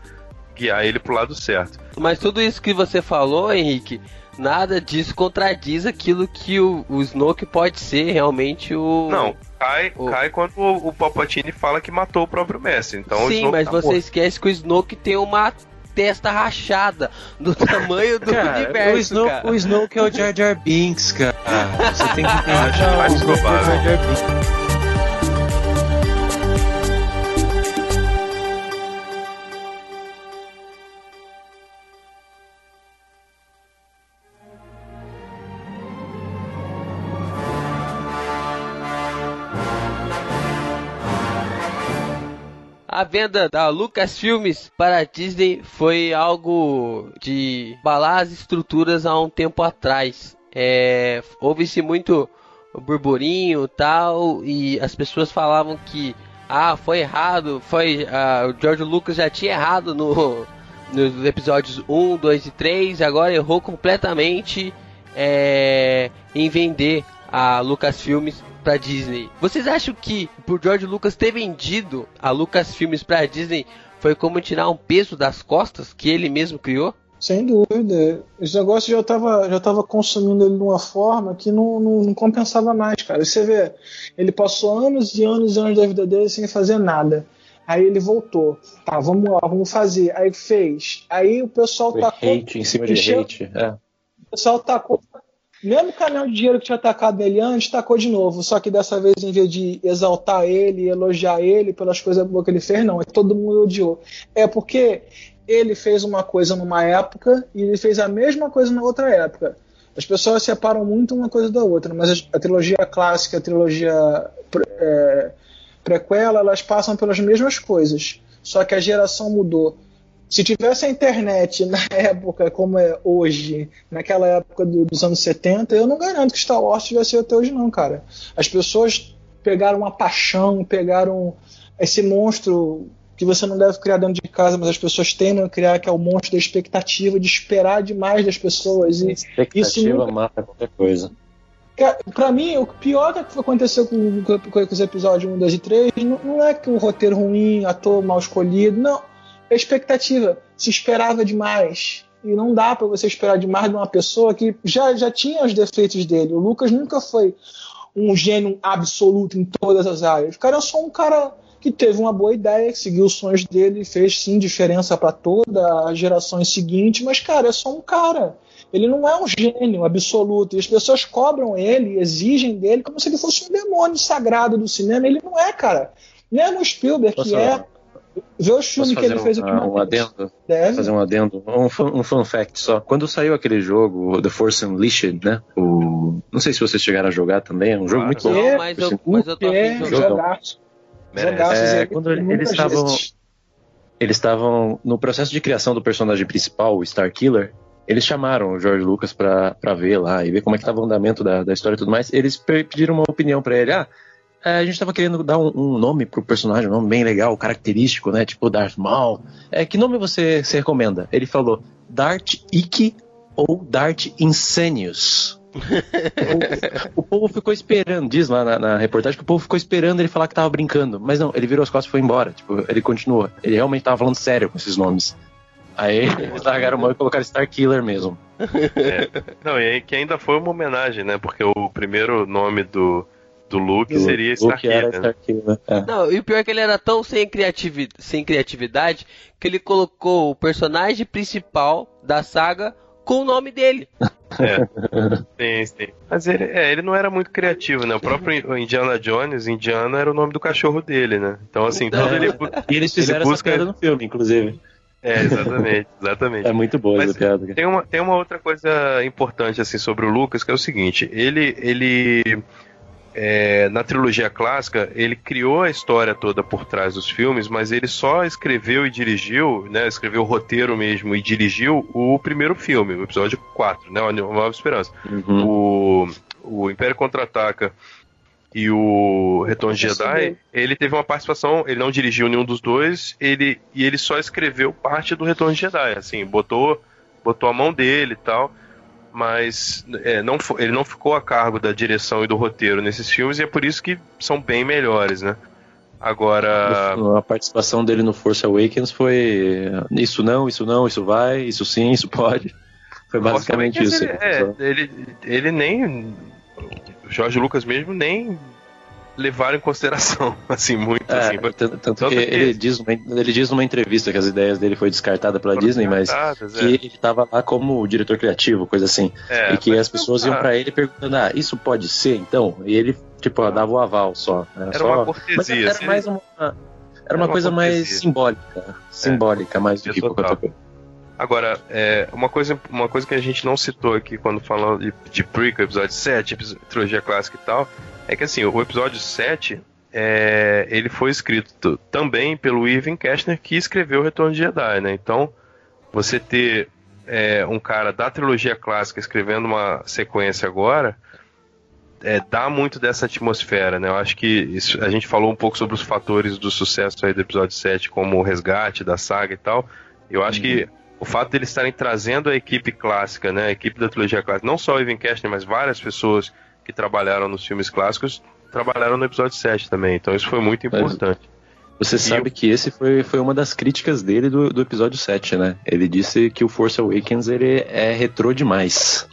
guiar ele pro lado certo. Mas tudo isso que você falou, Henrique, nada disso contradiz aquilo que o, o Snoke pode ser realmente o. Não, cai, o... cai quando o, o Palpatine fala que matou o próprio mestre. Então, Sim, mas tá você morto. esquece que o Snoke tem uma testa rachada do <laughs> tamanho do cara, universo. O Snoke, cara. o Snoke é o Jar Jar Binks, cara. Você tem que <laughs> entender. mais provável. A venda da Lucasfilmes para a Disney foi algo de balar as estruturas há um tempo atrás. É, Houve-se muito burburinho tal, e as pessoas falavam que ah, foi errado, foi ah, o George Lucas já tinha errado no, <laughs> nos episódios 1, 2 e 3, agora errou completamente é, em vender a Lucasfilmes para Disney. Vocês acham que por George Lucas ter vendido a Lucasfilmes para Disney foi como tirar um peso das costas que ele mesmo criou? Sem dúvida. Esse negócio já estava já tava consumindo ele de uma forma que não, não, não, compensava mais, cara. Você vê, ele passou anos e anos e anos da vida dele sem fazer nada. Aí ele voltou. Tá, vamos lá, vamos fazer. Aí fez. Aí o pessoal Foi tacou. Hate em cima de hate. É. O pessoal tacou mesmo canal de dinheiro que tinha atacado ele antes, tacou de novo. Só que dessa vez, em vez de exaltar ele, elogiar ele pelas coisas boas que ele fez, não. Todo mundo odiou. É porque ele fez uma coisa numa época e ele fez a mesma coisa na outra época. As pessoas separam muito uma coisa da outra, mas a trilogia clássica, a trilogia é, prequela, elas passam pelas mesmas coisas. Só que a geração mudou. Se tivesse a internet na <laughs> época como é hoje, naquela época do, dos anos 70, eu não garanto que Star Wars tivesse até hoje, não, cara. As pessoas pegaram uma paixão, pegaram esse monstro que você não deve criar dentro de casa, mas as pessoas temem a criar, que é o monstro da expectativa, de esperar demais das pessoas. E expectativa isso nunca... mata qualquer coisa. Pra mim, o pior que aconteceu com, com, com os episódios 1, 2 e 3 não, não é que o roteiro ruim, ator mal escolhido, não a expectativa. Se esperava demais. E não dá para você esperar demais de uma pessoa que já, já tinha os defeitos dele. O Lucas nunca foi um gênio absoluto em todas as áreas. O cara é só um cara que teve uma boa ideia, que seguiu os sonhos dele, e fez sim diferença para toda a geração seguinte, mas cara, é só um cara. Ele não é um gênio absoluto. E as pessoas cobram ele, exigem dele como se ele fosse um demônio sagrado do cinema. Ele não é, cara. Mesmo Spielberg, que é Vê o filme que ele fez um, um adendo, Deve. Fazer um adendo. Um fun, um fun fact só. Quando saiu aquele jogo, The Force Unleashed, né? O... Não sei se vocês chegaram a jogar também. É um jogo muito bom. Não, mas, eu, mas eu tô é, jogaço. É, quando eles estavam. Eles estavam no processo de criação do personagem principal, o Star Killer. Eles chamaram o George Lucas pra, pra ver lá e ver como é que tava o andamento da, da história e tudo mais. Eles pediram uma opinião para ele. Ah, é, a gente tava querendo dar um, um, nome pro personagem, um nome bem legal, característico, né? Tipo Darth Maul. É, que nome você, você recomenda? Ele falou Darth Ikki ou Darth Insanius. o, o, povo ficou esperando, diz lá na, na, reportagem que o povo ficou esperando ele falar que tava brincando. Mas não, ele virou as costas e foi embora. Tipo, ele continuou. Ele realmente tava falando sério com esses nomes. Aí <laughs> eles largaram mão e colocaram Star Killer mesmo. É. Não, e aí que ainda foi uma homenagem, né? Porque o primeiro nome do, do Luke seria Starkiller. Né? É. Não, e o pior é que ele era tão sem, criativi sem criatividade que ele colocou o personagem principal da saga com o nome dele. <laughs> É, sim, sim. Mas ele, é, ele não era muito criativo, né? O próprio Indiana Jones, Indiana era o nome do cachorro dele, né? Então, assim, então, ele, E eles fizeram ele busca... essa piada no filme, inclusive. É, exatamente, exatamente. <laughs> É muito boa Mas, essa piada. Tem uma, tem uma outra coisa importante, assim, sobre o Lucas, que é o seguinte, ele, ele é, na trilogia clássica, ele criou a história toda por trás dos filmes, mas ele só escreveu e dirigiu, né? Escreveu o roteiro mesmo e dirigiu o primeiro filme, o episódio 4, né? A Nova Esperança. Uhum. O, o Império Contra-Ataca e o Retorno de Jedi, ele teve uma participação, ele não dirigiu nenhum dos dois, ele, e ele só escreveu parte do Retorno de Jedi, assim, botou, botou a mão dele e tal, mas é, não, ele não ficou a cargo da direção e do roteiro nesses filmes, e é por isso que são bem melhores, né? Agora, A participação dele no Force Awakens foi isso não, isso não, isso vai, isso sim, isso pode. Foi basicamente isso. Ele, é, ele, ele nem. O Jorge Lucas mesmo nem levaram em consideração, <laughs> assim, muito. É, assim, tanto, que que- ele diz, numa, ele diz numa entrevista que as ideias dele foi descartada pela foram Disney, mas que ele estava lá como diretor criativo, coisa assim. é. É, e que as pessoas não- iam pra ele perguntando, ah, isso pode ser então? E ele, tipo, dava o aval só. Era, Era só... uma cortesia. era se mais ele- uma. Era uma uma coisa mais simbólica. Simbólica, mais do que qualquer. Agora, é, uma, coisa, uma coisa que a gente não citou aqui quando falando de, de Prequel, episódio 7, episo- trilogia clássica e tal, é que assim, o episódio 7, é, ele foi escrito também pelo Irving Cashner, que escreveu o Retorno de Jedi, né? Então, você ter é, um cara da trilogia clássica escrevendo uma sequência agora, é, dá muito dessa atmosfera, né? Eu acho que isso- a gente falou um pouco sobre os fatores do sucesso aí do episódio 7, como o resgate da saga e tal. Eu acho que o fato deles estarem trazendo a equipe clássica, né? A equipe da trilogia clássica, não só o Ivan Castner, mas várias pessoas que trabalharam nos filmes clássicos, trabalharam no episódio 7 também. Então isso foi muito Mas- importante. Você sabe que esse foi, foi uma das críticas dele do, do episódio 7, né? Ele disse que o Force Awakens ele é retrô demais.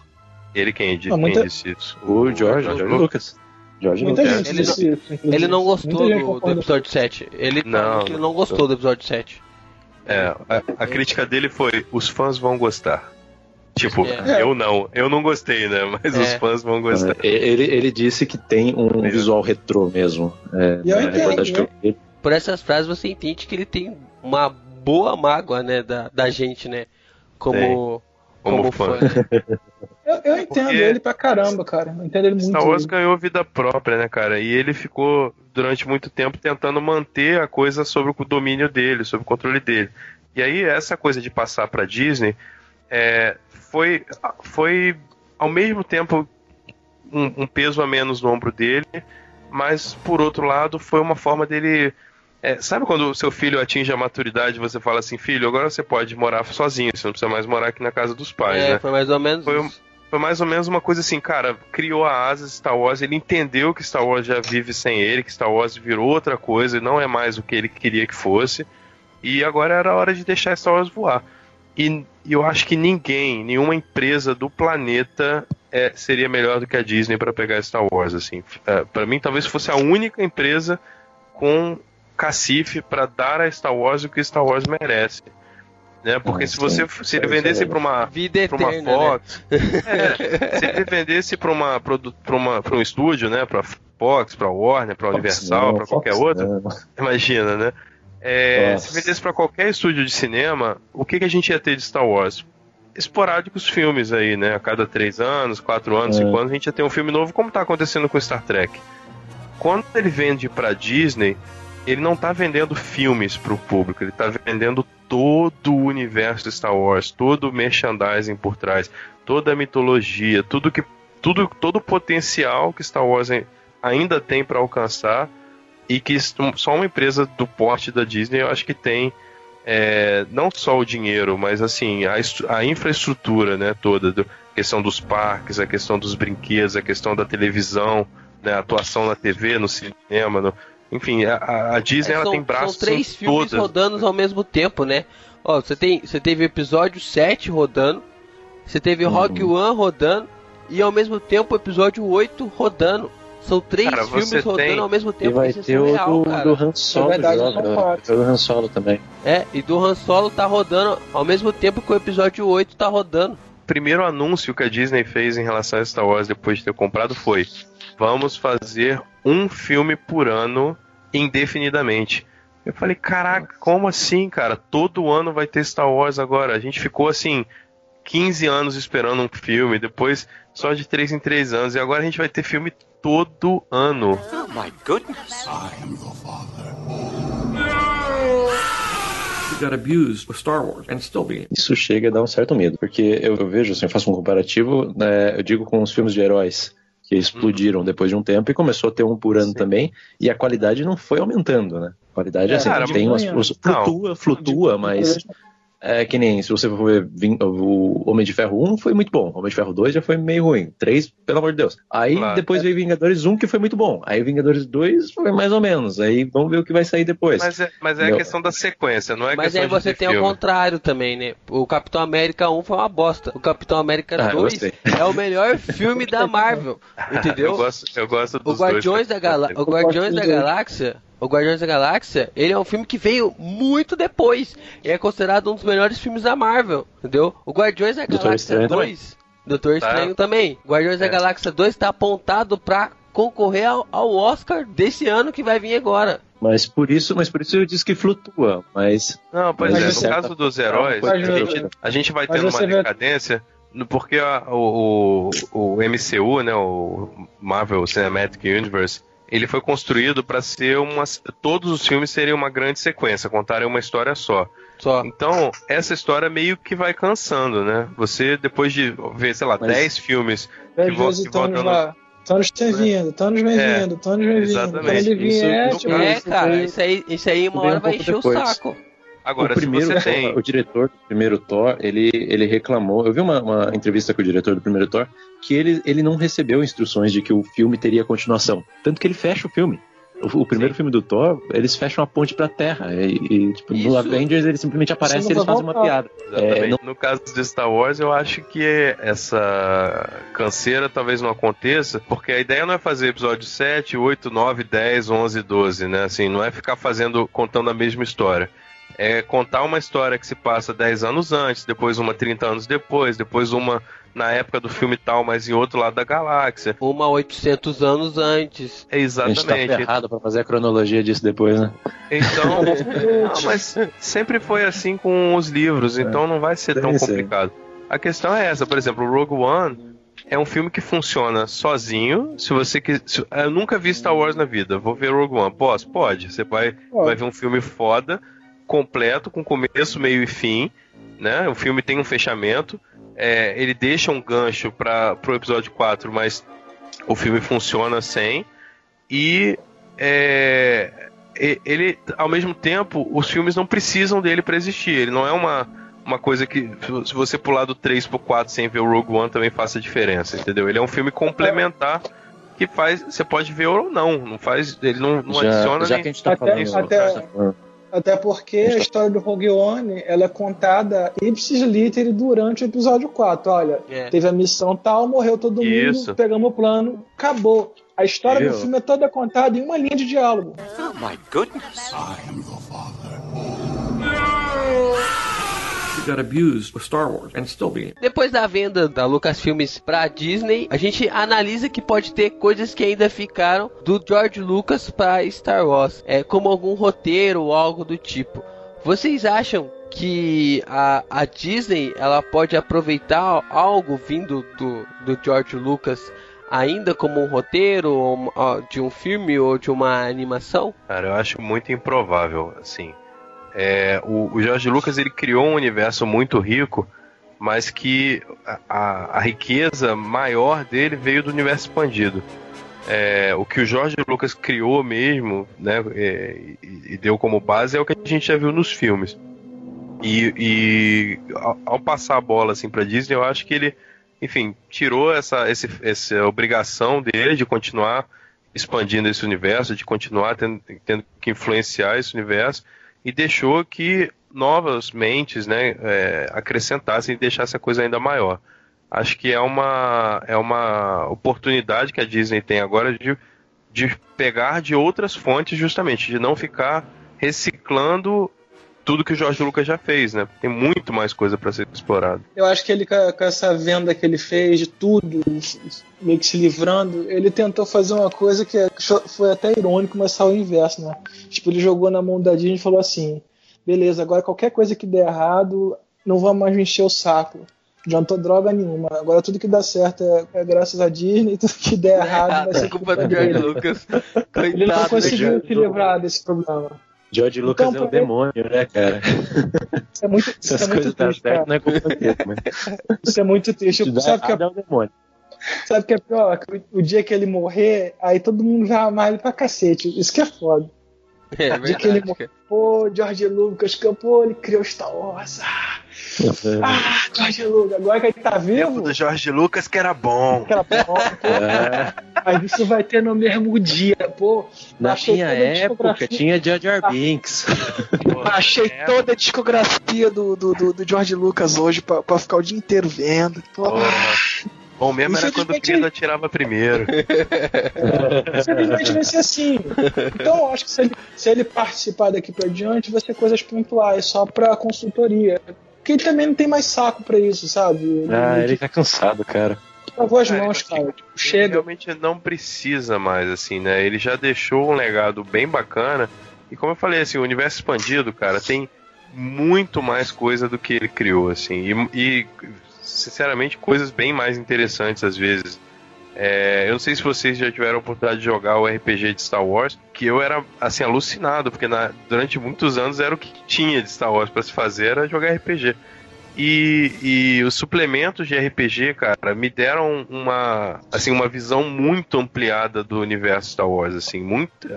Ele quem, Ah, muita- disse isso? O George, George George Lucas. George Muita Lucas. gente Ele disse isso. inclusive. Ele não gostou do, do episódio 7. Ele Não, ele não gostou do episódio 7. É, a, a crítica dele foi: os fãs vão gostar. Tipo, É. eu não, eu não gostei, né? Mas É. os fãs vão gostar. Ele, ele disse que tem um É. visual retrô mesmo. É, E eu entendo, reportagem que eu. Por essas frases você entende que ele tem uma boa mágoa, né, da, da gente, né? Como, Como como fã. fã. né? <laughs> Eu, eu entendo Porque- ele pra caramba, cara. Eu entendo ele muito. Star Wars ganhou vida própria, né, cara? E ele ficou durante muito tempo tentando manter a coisa sob o domínio dele, sob o controle dele. E aí essa coisa de passar pra Disney é, foi, foi ao mesmo tempo um, um peso a menos no ombro dele, mas por outro lado foi uma forma dele é, sabe quando o seu filho atinge a maturidade você fala assim, filho, agora você pode morar sozinho, você não precisa mais morar aqui na casa dos pais, É, né? foi mais ou menos Foi isso. Foi mais ou menos uma coisa assim, cara, criou a asa Star Wars, ele entendeu que Star Wars já vive sem ele, que Star Wars virou outra coisa e não é mais o que ele queria que fosse. E agora era a hora de deixar Star Wars voar. E, eu acho que ninguém, nenhuma empresa do planeta é, seria melhor do que a Disney para pegar Star Wars, assim. É, para mim, talvez fosse a única empresa com cacife para dar a Star Wars o que Star Wars merece. Né? Porque Ah, se sim. você se ele é vendesse para uma Vida pra uma eterna, né? Fox. É, se ele vendesse para uma para uma para um estúdio, né, para Fox, para Warner, para Universal, para qualquer Fox outro, não. imagina, né? É, se vendesse para qualquer estúdio de cinema, o que, que a gente ia ter de Star Wars? Esporádicos filmes aí, né? A cada três anos, quatro anos, É. cinco anos, a gente ia ter um filme novo, como tá acontecendo com Star Trek. Quando ele vende para Disney, ele não tá vendendo filmes para o público, ele tá vendendo todo o universo de Star Wars, todo o merchandising por trás, toda a mitologia, tudo que tudo todo o potencial que Star Wars ai- ainda tem para alcançar e que só uma empresa do porte da Disney eu acho que tem é, não só o dinheiro, mas assim a, a infraestrutura, né, toda, do, a questão dos parques, a questão dos brinquedos, a questão da televisão, né, a atuação na TV, no cinema, no- enfim, a- a, Disney É, ela são, tem braços são três em filmes todas. rodando ao mesmo tempo, né? Ó, você tem, você teve o episódio 7 rodando, você teve Uhum. Rock One rodando e ao mesmo tempo o episódio 8 rodando. São três Cara, filmes rodando tem- ao mesmo E tempo. vai isso é ter o do, cara. do Han Solo. É verdade, joga, são né? quatro. Vai ter o Han Solo também. É, e do Han Solo tá rodando ao mesmo tempo que o episódio 8 tá rodando. primeiro anúncio que a Disney fez em relação a Star Wars depois de ter comprado foi: vamos fazer um filme por ano indefinidamente. Eu falei, caraca, como assim, cara? Todo ano vai ter Star Wars agora. A gente ficou assim, 15 anos esperando um filme, depois só de 3 em 3 anos, e agora a gente vai ter filme todo ano. Oh my goodness. He got abused with Star Wars and still being. Isso chega a dar um certo medo, porque eu, eu vejo, assim, eu faço um comparativo, né, eu digo com os filmes de heróis que explodiram depois de um tempo e começou a ter um por ano Sim. também, e a qualidade não foi aumentando, né? A qualidade, É, assim, cara, tem umas, não. flutua, flutua, mas é que nem, se você for ver o Homem de Ferro 1 foi muito bom, Homem de Ferro 2 já foi meio ruim, 3, pelo amor de Deus. Aí Claro. depois veio Vingadores 1 que foi muito bom, aí Vingadores 2 foi mais ou menos, aí vamos ver o que vai sair depois. Mas é, mas é a questão da sequência, não é Mas questão aí você de tem o filme. contrário também, né? O Capitão América 1 foi uma bosta. O Capitão América Ah, eu 2 gostei. é o melhor <laughs> filme da Marvel. Eu Entendeu? gosto, eu gosto O dos dois. Guardiões da, Gala o Guardiões da dois. Galáxia, o Guardiões da Galáxia, ele é um filme que veio muito depois. E é considerado um dos melhores filmes da Marvel, entendeu? O Guardiões da Doutor Galáxia Estranho 2, Doutor Tá. Estranho também. Guardiões da É. Galáxia 2 está apontado pra concorrer ao, ao Oscar desse ano que vai vir agora. Mas por isso, mas por isso eu disse que flutua, mas Não, pois Mas é, no certa caso dos heróis, a gente, a gente vai tendo uma decadência, porque a- o, o, o MCU, né, o Marvel Cinematic Universe, ele foi construído para ser uma. Todos os filmes seriam uma grande sequência, contarem uma história só. Só. Então, essa história meio que vai cansando, né? Você, depois de ver, sei lá, Mas- 10 filmes Às que vão, vezes que o vão Thanos dando. lá. Thanos tem vindo, Thanos vem É, vindo, Thanos vem vindo. exatamente. Quando ele no tipo, É, cara, isso aí, isso aí uma hora um vai encher o saco. Agora, o primeiro, se você tem. o diretor do primeiro Thor, ele, ele reclamou. Eu vi uma, uma entrevista com o diretor do primeiro Thor que ele, ele não recebeu instruções de que o filme teria continuação. Tanto que ele fecha o filme. O, o primeiro Sim. filme do Thor, eles fecham a ponte pra terra. E, e, tipo, Isso. no Avengers ele simplesmente aparece e eles fazem uma piada. É, não- No caso de Star Wars, eu acho que essa canseira talvez não aconteça, porque a ideia não é fazer episódio 7, 8, 9, 10, 11, 12, né? Assim, não é ficar fazendo, contando a mesma história. É contar uma história que se passa 10 anos antes, depois uma 30 anos depois, depois uma na época do filme tal, mas em outro lado da galáxia. Uma 800 anos antes. É A gente tá exatamente. ferrado pra fazer a cronologia disso depois, né? Então, <laughs> não, mas sempre foi assim com os livros, então não vai ser tão complicado. A questão é essa, por exemplo, o Rogue One é um filme que funciona sozinho. Se você quis, se- eu nunca vi Star Wars na vida, vou ver Rogue One, posso? Pode. Você vai, Pode. vai ver um filme foda, completo, com começo, meio e fim, né? O filme tem um fechamento. é, ele deixa um gancho para o episódio 4, mas o filme funciona sem. E é, ele, ao mesmo tempo, os filmes não precisam dele para existir. Ele não é uma, uma coisa que, se você pular do 3 pro 4 sem ver o Rogue One, também faça diferença, entendeu? Ele é um filme complementar que faz. Você pode ver ou não. Não faz. Ele não, não já, adiciona já nem. que a gente tá Até- falando. isso, até- Até porque a história do Rogue One ela é contada ipsis literis durante o episódio 4. Olha, É. teve a missão tal, morreu todo Isso. mundo, pegamos o plano, acabou. A história Viu? do filme é toda contada em uma linha de diálogo. Oh my goodness. He got abused with Star Wars and still being. Depois da venda da Lucasfilmes pra Disney, a gente analisa que pode ter coisas que ainda ficaram do George Lucas para Star Wars, é como algum roteiro ou algo do tipo. Vocês acham que a, a Disney ela pode aproveitar algo vindo do, do George Lucas ainda como um roteiro ou, ó, de um filme ou de uma animação? Cara, eu acho muito improvável, assim. É, o, o Lucas ele criou um universo muito rico, mas que a, a- a riqueza maior dele veio do universo expandido. É, o que o George Lucas criou mesmo, né, é, e, e deu como base é o que a gente já viu nos filmes. E, e ao, ao passar a bola assim para Disney, eu acho que ele, enfim, tirou essa, esse, essa obrigação dele de continuar expandindo esse universo, de continuar tendo, tendo que influenciar esse universo e deixou que novas mentes né, é, acrescentassem e deixassem a coisa ainda maior. Acho que é uma, é uma oportunidade que a Disney tem agora de, de pegar de outras fontes, justamente, de não ficar reciclando tudo que o Jorge Lucas já fez, né? Tem muito mais coisa para ser explorado. Eu acho que ele, com essa venda que ele fez de tudo, meio que se livrando, ele tentou fazer uma coisa que é- foi até irônico, mas saiu o inverso, né? Tipo, ele jogou na mão da Disney e falou assim: beleza, agora qualquer coisa que der errado, não vamos mais me encher o saco. adiantou droga nenhuma. Agora tudo que dá certo é, é graças a Disney, tudo que der <laughs> errado vai ser culpa do George <laughs> Lucas. Coitado, Ele não conseguiu se livrar desse problema. George Lucas Então, é o pra- demônio, né, cara? Isso é muito, <laughs> isso Essas é coisas dão triste, certo, não é culpa dele, mas <laughs> Isso é muito triste. dá Sabe o que, é, é o demônio. sabe o que é pior? Que o, dia que ele morrer, aí todo mundo vai amar ele pra cacete. Isso que é foda. É O dia que ele verdade, morrer, cara. pô, George Lucas, que, pô, ele criou Star Wars. Ah, ah, George Lucas, agora que ele tá vivo, do Jorge Lucas que era bom. aquela porra, É, mas isso vai ter no mesmo dia, pô. na minha época tinha Jar Jar Binks. Achei É, toda a discografia do, do, do, do George Lucas hoje pra, pra ficar o dia inteiro vendo. Pô. Bom mesmo era quando o Pedro atirava primeiro. <laughs> Infelizmente vai ser assim. Então eu acho que se ele, se ele participar daqui pra diante, vai ser coisas pontuais, só pra consultoria. Porque ele também não tem mais saco pra isso, sabe? Ah, ele tá cansado, cara. lavou as Cara, mãos, ele- cara. Tipo, Ele chega. realmente não precisa mais, assim, né? Ele já deixou um legado bem bacana. E como eu falei, assim, o universo expandido, cara, tem muito mais coisa do que ele criou, assim. E, e, sinceramente, coisas bem mais interessantes às vezes. É, eu não sei se vocês já tiveram a oportunidade de jogar o RPG de Star Wars, que eu era, assim, alucinado, porque na- durante muitos anos era o que tinha de Star Wars pra se fazer, era jogar RPG. E, e os suplementos de RPG, cara, me deram uma, assim, uma visão muito ampliada do universo Star Wars, assim, muito,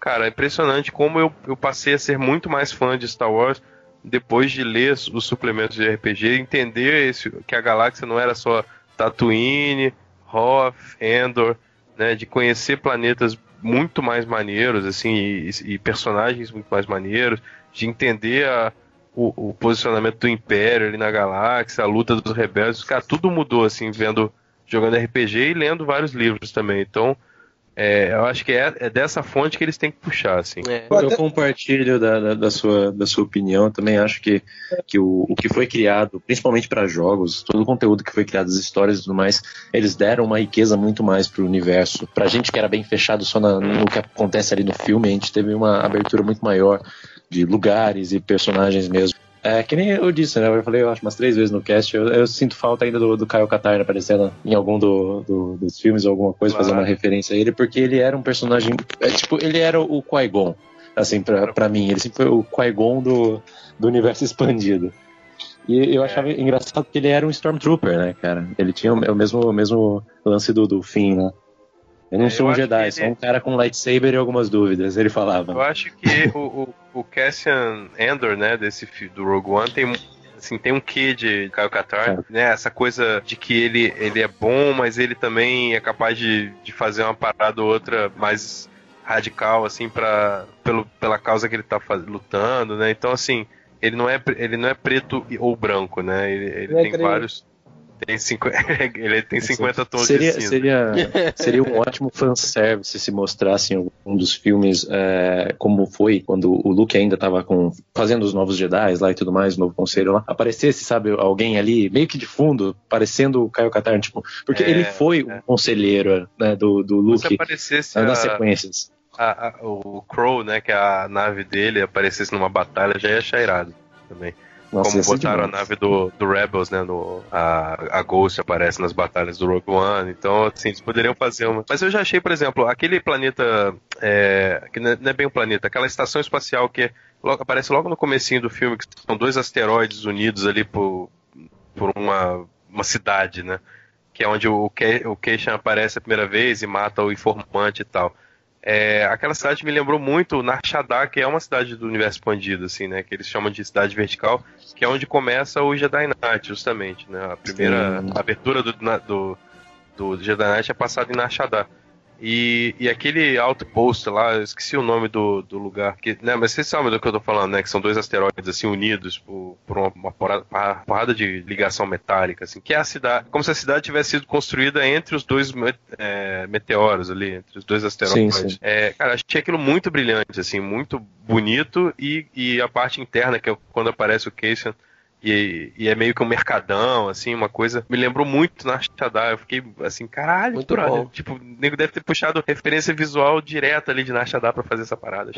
cara, é impressionante como eu, eu passei a ser muito mais fã de Star Wars depois de ler os suplementos de RPG, entender esse, que a galáxia não era só Tatooine, Hoth, Endor, né, de conhecer planetas muito mais maneiros, assim, e, e personagens muito mais maneiros, de entender a, o, o posicionamento do Império ali na galáxia, a luta dos rebeldes, cara, tudo mudou, assim, vendo, jogando RPG e lendo vários livros também. Então, é, eu acho que é, é dessa fonte que eles têm que puxar, assim. É. Eu compartilho da, da, da sua, da sua opinião. Eu também acho que, que o, o que foi criado, principalmente para jogos, todo o conteúdo que foi criado, as histórias e tudo mais, eles deram uma riqueza muito mais pro universo. Pra gente que era bem fechado só na- no que acontece ali no filme, a gente teve uma abertura muito maior de lugares e personagens mesmo. É, que nem eu disse, né? Eu falei, eu acho, umas três vezes no cast. Eu, eu sinto falta ainda do, do Kyle Katarn aparecendo em algum do, do- dos filmes ou alguma coisa, Claro. fazer uma referência a ele, porque ele era um personagem. É, tipo, ele era o Qui-Gon, assim, pra, pra mim. Ele sempre foi o Qui-Gon do, do universo <laughs> expandido. E eu achava engraçado que ele era um Stormtrooper, né, cara? Ele tinha o, mesmo, o mesmo lance do, do Finn, né? Eu não É, sou eu um Jedi, que sou ele- um cara com lightsaber e algumas dúvidas, ele falava. Eu acho que o, o, o Cassian Andor, né, desse do Rogue One, tem, assim, tem um quê de Kyle Katarn, É. né, essa coisa de que ele, ele é bom, mas ele também é capaz de, de fazer uma parada ou outra mais radical, assim, pra, pelo, pela causa que ele tá faz- lutando, né, então, assim, ele não é, ele não é preto ou branco, né, ele, ele Ele é tem vários... Tem, cinco, <laughs> ele tem 50 tons seria, de cinza. seria, <laughs> seria um ótimo fanservice se mostrasse em um dos filmes é, como foi quando o Luke ainda estava fazendo os novos Jedi lá e tudo mais, o novo conselho lá. Aparecesse, sabe, alguém ali, meio que de fundo, parecendo o Kyle Katarn, tipo, porque É, ele foi é. um conselheiro né, do, do Se Luke aparecesse né, nas a- sequências. a- a- o Crow, né, que é a nave dele, aparecesse numa batalha, já ia achar irado também. Nossa, Como botaram a nave do, do Rebels, né, no, a, a Ghost aparece nas batalhas do Rogue One, então, assim, eles poderiam fazer uma... Mas eu já achei, por exemplo, aquele planeta, é, que não é não é bem um planeta, aquela estação espacial que logo- aparece logo no comecinho do filme, que são dois asteroides unidos ali por, por uma, uma cidade, né, que é onde o, Ke- o Keishan aparece a primeira vez e mata o informante e tal. É, aquela cidade me lembrou muito Nar Shaddaa, que é uma cidade do universo expandido, assim, né? Que eles chamam de cidade vertical, que é onde começa o Jedi Knight, justamente, né? A primeira Sim. abertura do, do, do Jedi Knight é passada em Nar Shaddaa. E, e aquele outpost lá, eu esqueci o nome do, do lugar, que, né? Mas vocês sabem do que eu tô falando, né? Que são dois asteroides, assim, unidos por, por uma, uma porrada, uma porrada de ligação metálica, assim, que é a cidade, como se a cidade tivesse sido construída entre os dois é, meteoros ali, entre os dois asteroides. Sim, sim. É, cara, achei aquilo muito brilhante, assim, muito bonito e, e a parte interna, que é quando aparece o Cassian e, e é meio que um mercadão, assim, uma coisa. Me lembrou muito na. Eu fiquei assim, caralho, Muito brother. bom. Tipo, o nego deve ter puxado referência visual direta ali de Nashadá pra fazer essa parada.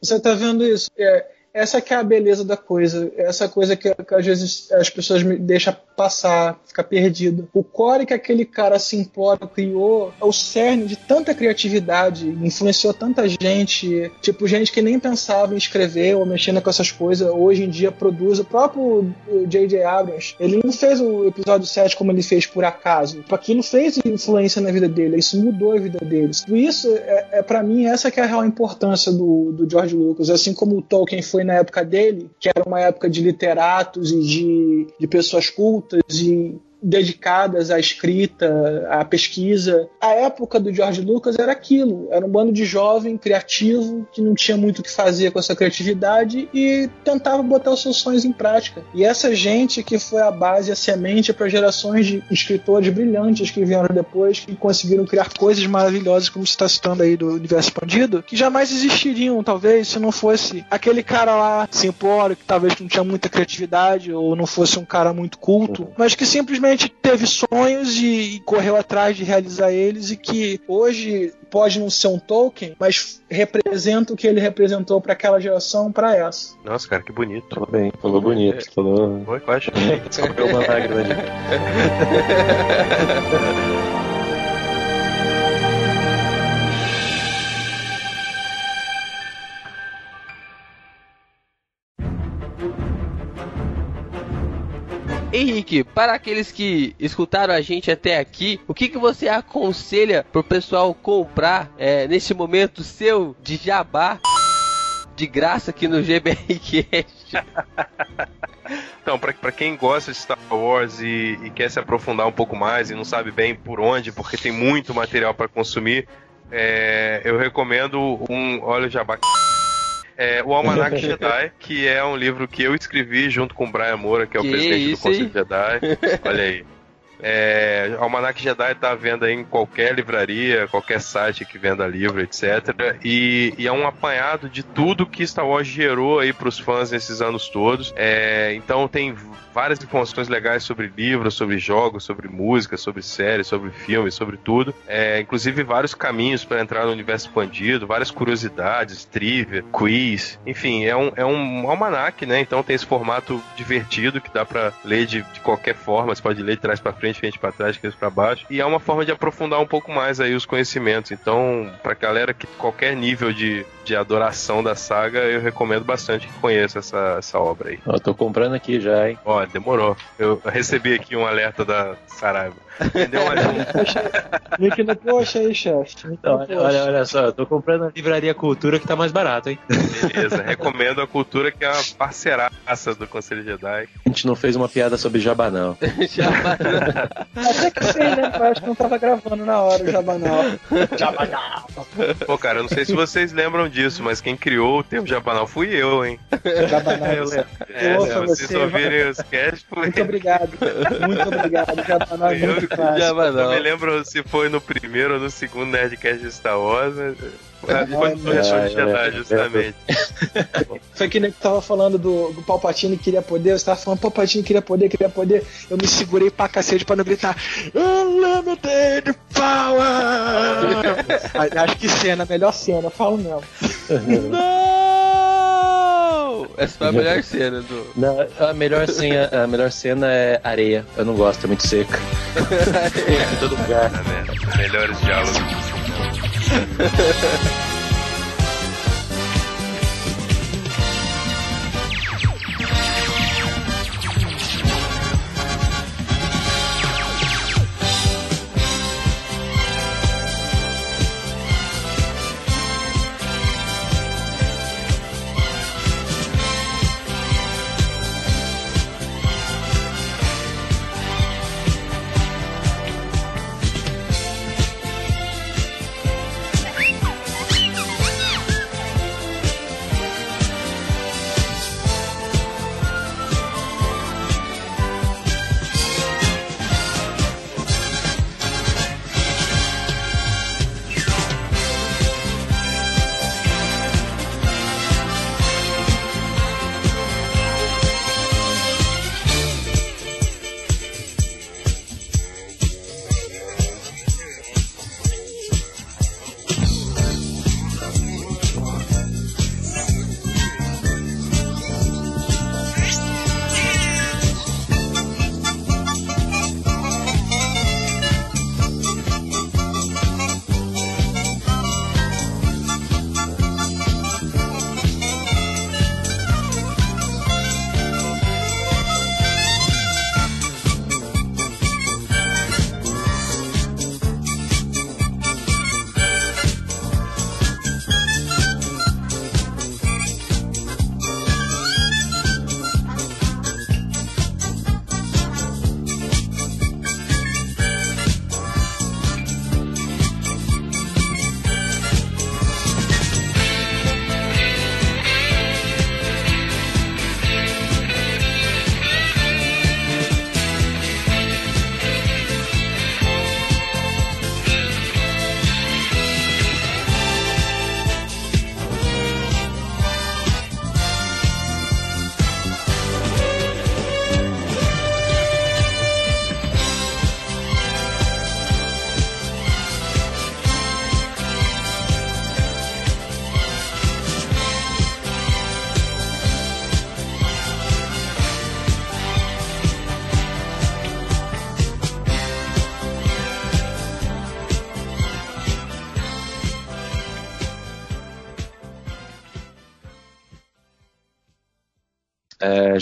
Você tá vendo isso? É, essa que é a beleza da coisa. Essa coisa que, que às vezes as pessoas me deixam passar, ficar perdido. O core que aquele cara simplório criou é o cerne de tanta criatividade, influenciou tanta gente, tipo, gente que nem pensava em escrever ou mexendo com essas coisas, hoje em dia produz. O próprio J.J. Abrams, ele não fez o episódio 7 como ele fez por acaso. Aquilo fez influência na vida dele, isso mudou a vida deles. Por isso, é, é para mim, essa que é a real importância do, do George Lucas. Assim como o Tolkien foi na época dele, que era uma época de literatos e de, de pessoas cultas e dedicadas à escrita, à pesquisa. A época do George Lucas era aquilo, era um bando de jovem criativo que não tinha muito o que fazer com essa criatividade e tentava botar os seus sonhos em prática. E essa gente que foi a base, a semente para gerações de escritores brilhantes que vieram depois, que conseguiram criar coisas maravilhosas, como você está citando aí do universo expandido, que jamais existiriam, talvez, se não fosse aquele cara lá simplório, que talvez não tinha muita criatividade ou não fosse um cara muito culto, mas que simplesmente teve sonhos e, e correu atrás de realizar eles e que hoje pode não ser um Tolkien, mas representa o que ele representou para aquela geração, para essa. Nossa, cara, que bonito. Falou bem, falou bonito, falou. Oi, quase. Escorreu uma lágrima ali. <laughs> Henrique, para aqueles que escutaram a gente até aqui, o que, que você aconselha pro pessoal comprar é, nesse momento seu de jabá de graça aqui no GBRcast? <laughs> Então, pra quem gosta de Star Wars e, e quer se aprofundar um pouco mais e não sabe bem por onde, porque tem muito material para consumir, é, eu recomendo um óleo jabá é, o Almanac <laughs> Jedi, que é um livro que eu escrevi junto com o Brian Moura, que é o Que presidente isso, do Conselho hein? Jedi. Olha aí. <laughs> É, Almanac Jedi tá à venda em qualquer livraria, qualquer site que venda livro, etc. E, e é um apanhado de tudo que Star Wars gerou aí pros fãs nesses anos todos. É, então tem várias informações legais sobre livros, sobre jogos, sobre música, sobre séries, sobre filmes, sobre tudo. É, inclusive vários caminhos para entrar no universo expandido, várias curiosidades, trivia, quiz, enfim, é um, é um almanac, né? Então tem esse formato divertido que dá para ler de, de qualquer forma, você pode ler de trás para frente, frente para trás, frente para baixo, e é uma forma de aprofundar um pouco mais aí os conhecimentos. Então, pra galera que qualquer nível de, de adoração da saga, eu recomendo bastante que conheça essa, essa obra aí. Ó, tô comprando aqui já, hein? Ó, demorou. Eu recebi aqui um alerta da Saraiva. Entendeu? Mas Link no post aí, chefe. Link no Olha, olha, só, eu tô comprando na livraria Cultura que tá mais barato, hein? Beleza, recomendo a cultura que é uma parceiraça do Conselho Jedi. A gente não fez uma piada sobre jabá, não. <laughs> Jabá. Até que sei, né? Eu acho que não tava gravando na hora o Jabanal. Jabanal. Pô, cara, eu não sei se vocês lembram disso, mas quem criou o termo jabanal fui eu, hein? Jabanal, eu lembro. É, Ouça se vocês você, ouvirem os casts, foi Muito obrigado. <laughs> Muito obrigado. Jabanal é Eu- muito clássico. <laughs> Eu não não. me lembro se foi no primeiro ou no segundo Nerdcast de Star Wars, mas. É, Foi no é, Retorno é, de Jedi, é, justamente. <laughs> Foi que nem que tava falando do, do Palpatine queria poder, você tava falando Palpatine queria poder, queria poder. Eu me segurei pra cacete pra não gritar Unlimited Power! <laughs> Acho que cena, melhor cena, falo mesmo. Não! Essa foi a melhor cena do. Não, a melhor cena, a melhor cena é areia. Eu não gosto, é muito seca. em todo lugar. Vendo? Melhores diálogos. <laughs>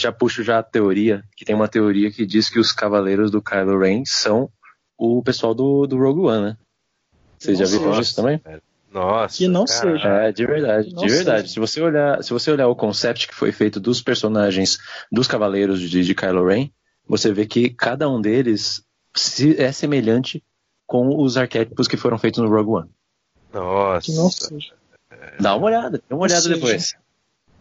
já puxo já a teoria, que tem uma teoria que diz que os cavaleiros do Kylo Ren são o pessoal do, do Rogue One, né? Vocês já viram Nossa, isso também? Nossa. Que não cara. seja. É, de verdade, Não de verdade. Se você olhar, se você olhar o concept que foi feito dos personagens dos Cavaleiros de, de Kylo Ren, você vê que cada um deles se- é semelhante com os arquétipos que foram feitos no Rogue One. Nossa. Que não seja. Dá uma olhada, dá uma olhada seja, depois.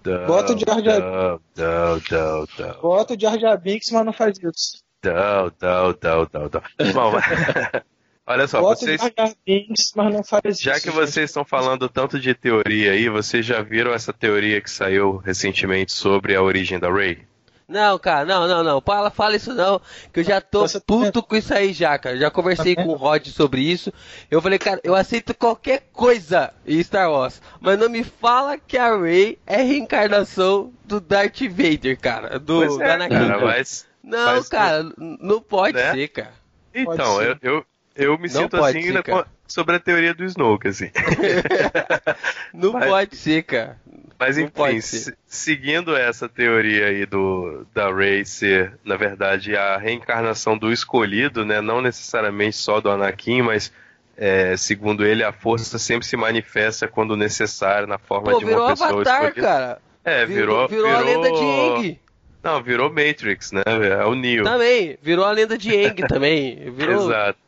Não, Bota o Jar Jar- não. Bota o Jar Jar Binks, mas não faz isso. Não, não, não, não, não. Bom, <laughs> olha só, Bota vocês, o Jar Jar Binks, mas não faz já isso. que gente. vocês estão falando tanto de teoria aí, vocês já viram essa teoria que saiu recentemente sobre a origem da Rey? Não, cara, não, não, não. Fala, fala isso não, que eu já tô Você tá puto com isso aí já, cara. Já conversei Tá com o Rod sobre isso. Eu falei, cara, eu aceito qualquer coisa em Star Wars, mas não me fala que a Rey é reencarnação do Darth Vader, cara, do Pois da é, Anakin. cara, mas... Não, mas- cara, não pode Né? ser, cara. Então, ser. eu, eu, eu me Não sinto assim ser, na- cara. Sobre a teoria do Snoke, assim. <laughs> Não Mas- pode ser, cara. Mas Não enfim, se- seguindo essa teoria aí do da Rey ser, na verdade, a reencarnação do escolhido, né? Não necessariamente só do Anakin, mas é, segundo ele, a força sempre se manifesta quando necessário na forma Pô, de virou uma pessoa Avatar, escolhida. cara. É, virou, virou, a lenda de Aang. Não, virou Matrix, né? É o Neo. Também, virou a lenda de Aang também. Virou... Exato.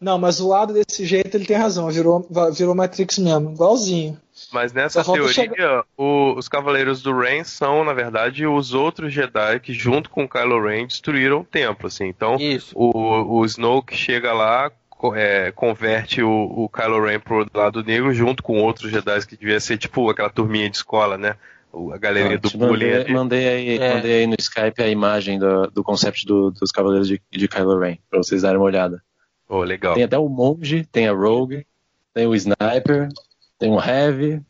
Não, mas o lado desse jeito ele tem razão. Virou, virou Matrix mesmo, igualzinho. Mas nessa Só teoria, o- os Cavaleiros do Ren são, na verdade, os outros Jedi que, junto com Kylo Ren, destruíram o templo, assim. Então, Isso. o, o Snoke chega lá, é, converte o, o Kylo Ren pro lado negro, junto com outros Jedi que devia ser, tipo, aquela turminha de escola, né? A galerinha Ah, do bullying mandei, mandei aí, É. mandei aí no Skype a imagem do, do concept do- dos Cavaleiros de, de Kylo Ren, pra vocês darem uma olhada. Oh, legal. Tem até o Monge, tem a Rogue, tem o Sniper, tem o Heavy.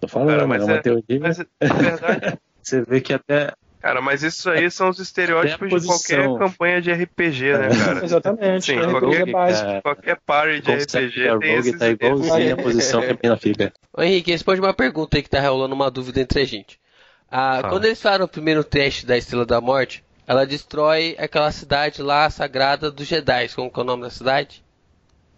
Tô falando, Cara, é mas uma é- teoria. Mas, na verdade, <laughs> Você vê que até cara, mas isso aí são os estereótipos de qualquer campanha de RPG, né, cara? Exatamente. Sim, é qualquer- é, Qualquer party de RPG tem Rogue esses... tá igualzinho a posição que a menina fica. Ô Henrique, responde uma pergunta aí que tá rolando uma dúvida entre a gente. Ah, Fala. quando eles fizeram o primeiro teste da Estrela da Morte, ela destrói aquela cidade lá sagrada dos Jedi. Como que é o nome da cidade?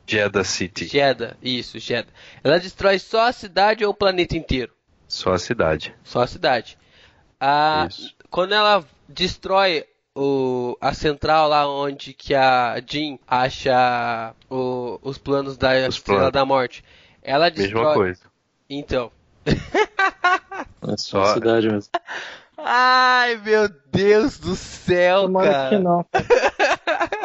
Jeddah City, Jeddah, isso, Jeddah. Ela destrói só a cidade ou o planeta inteiro? só a cidade. Só a cidade. Ah, Isso. quando ela destrói o, a central lá onde que a Jean acha o- os planos da Os Estrela planos. da Morte, ela destrói. Mesma coisa. Então. <laughs> É só Só- a cidade mesmo. Ai, meu Deus do céu, Tomara cara. Que não. <laughs>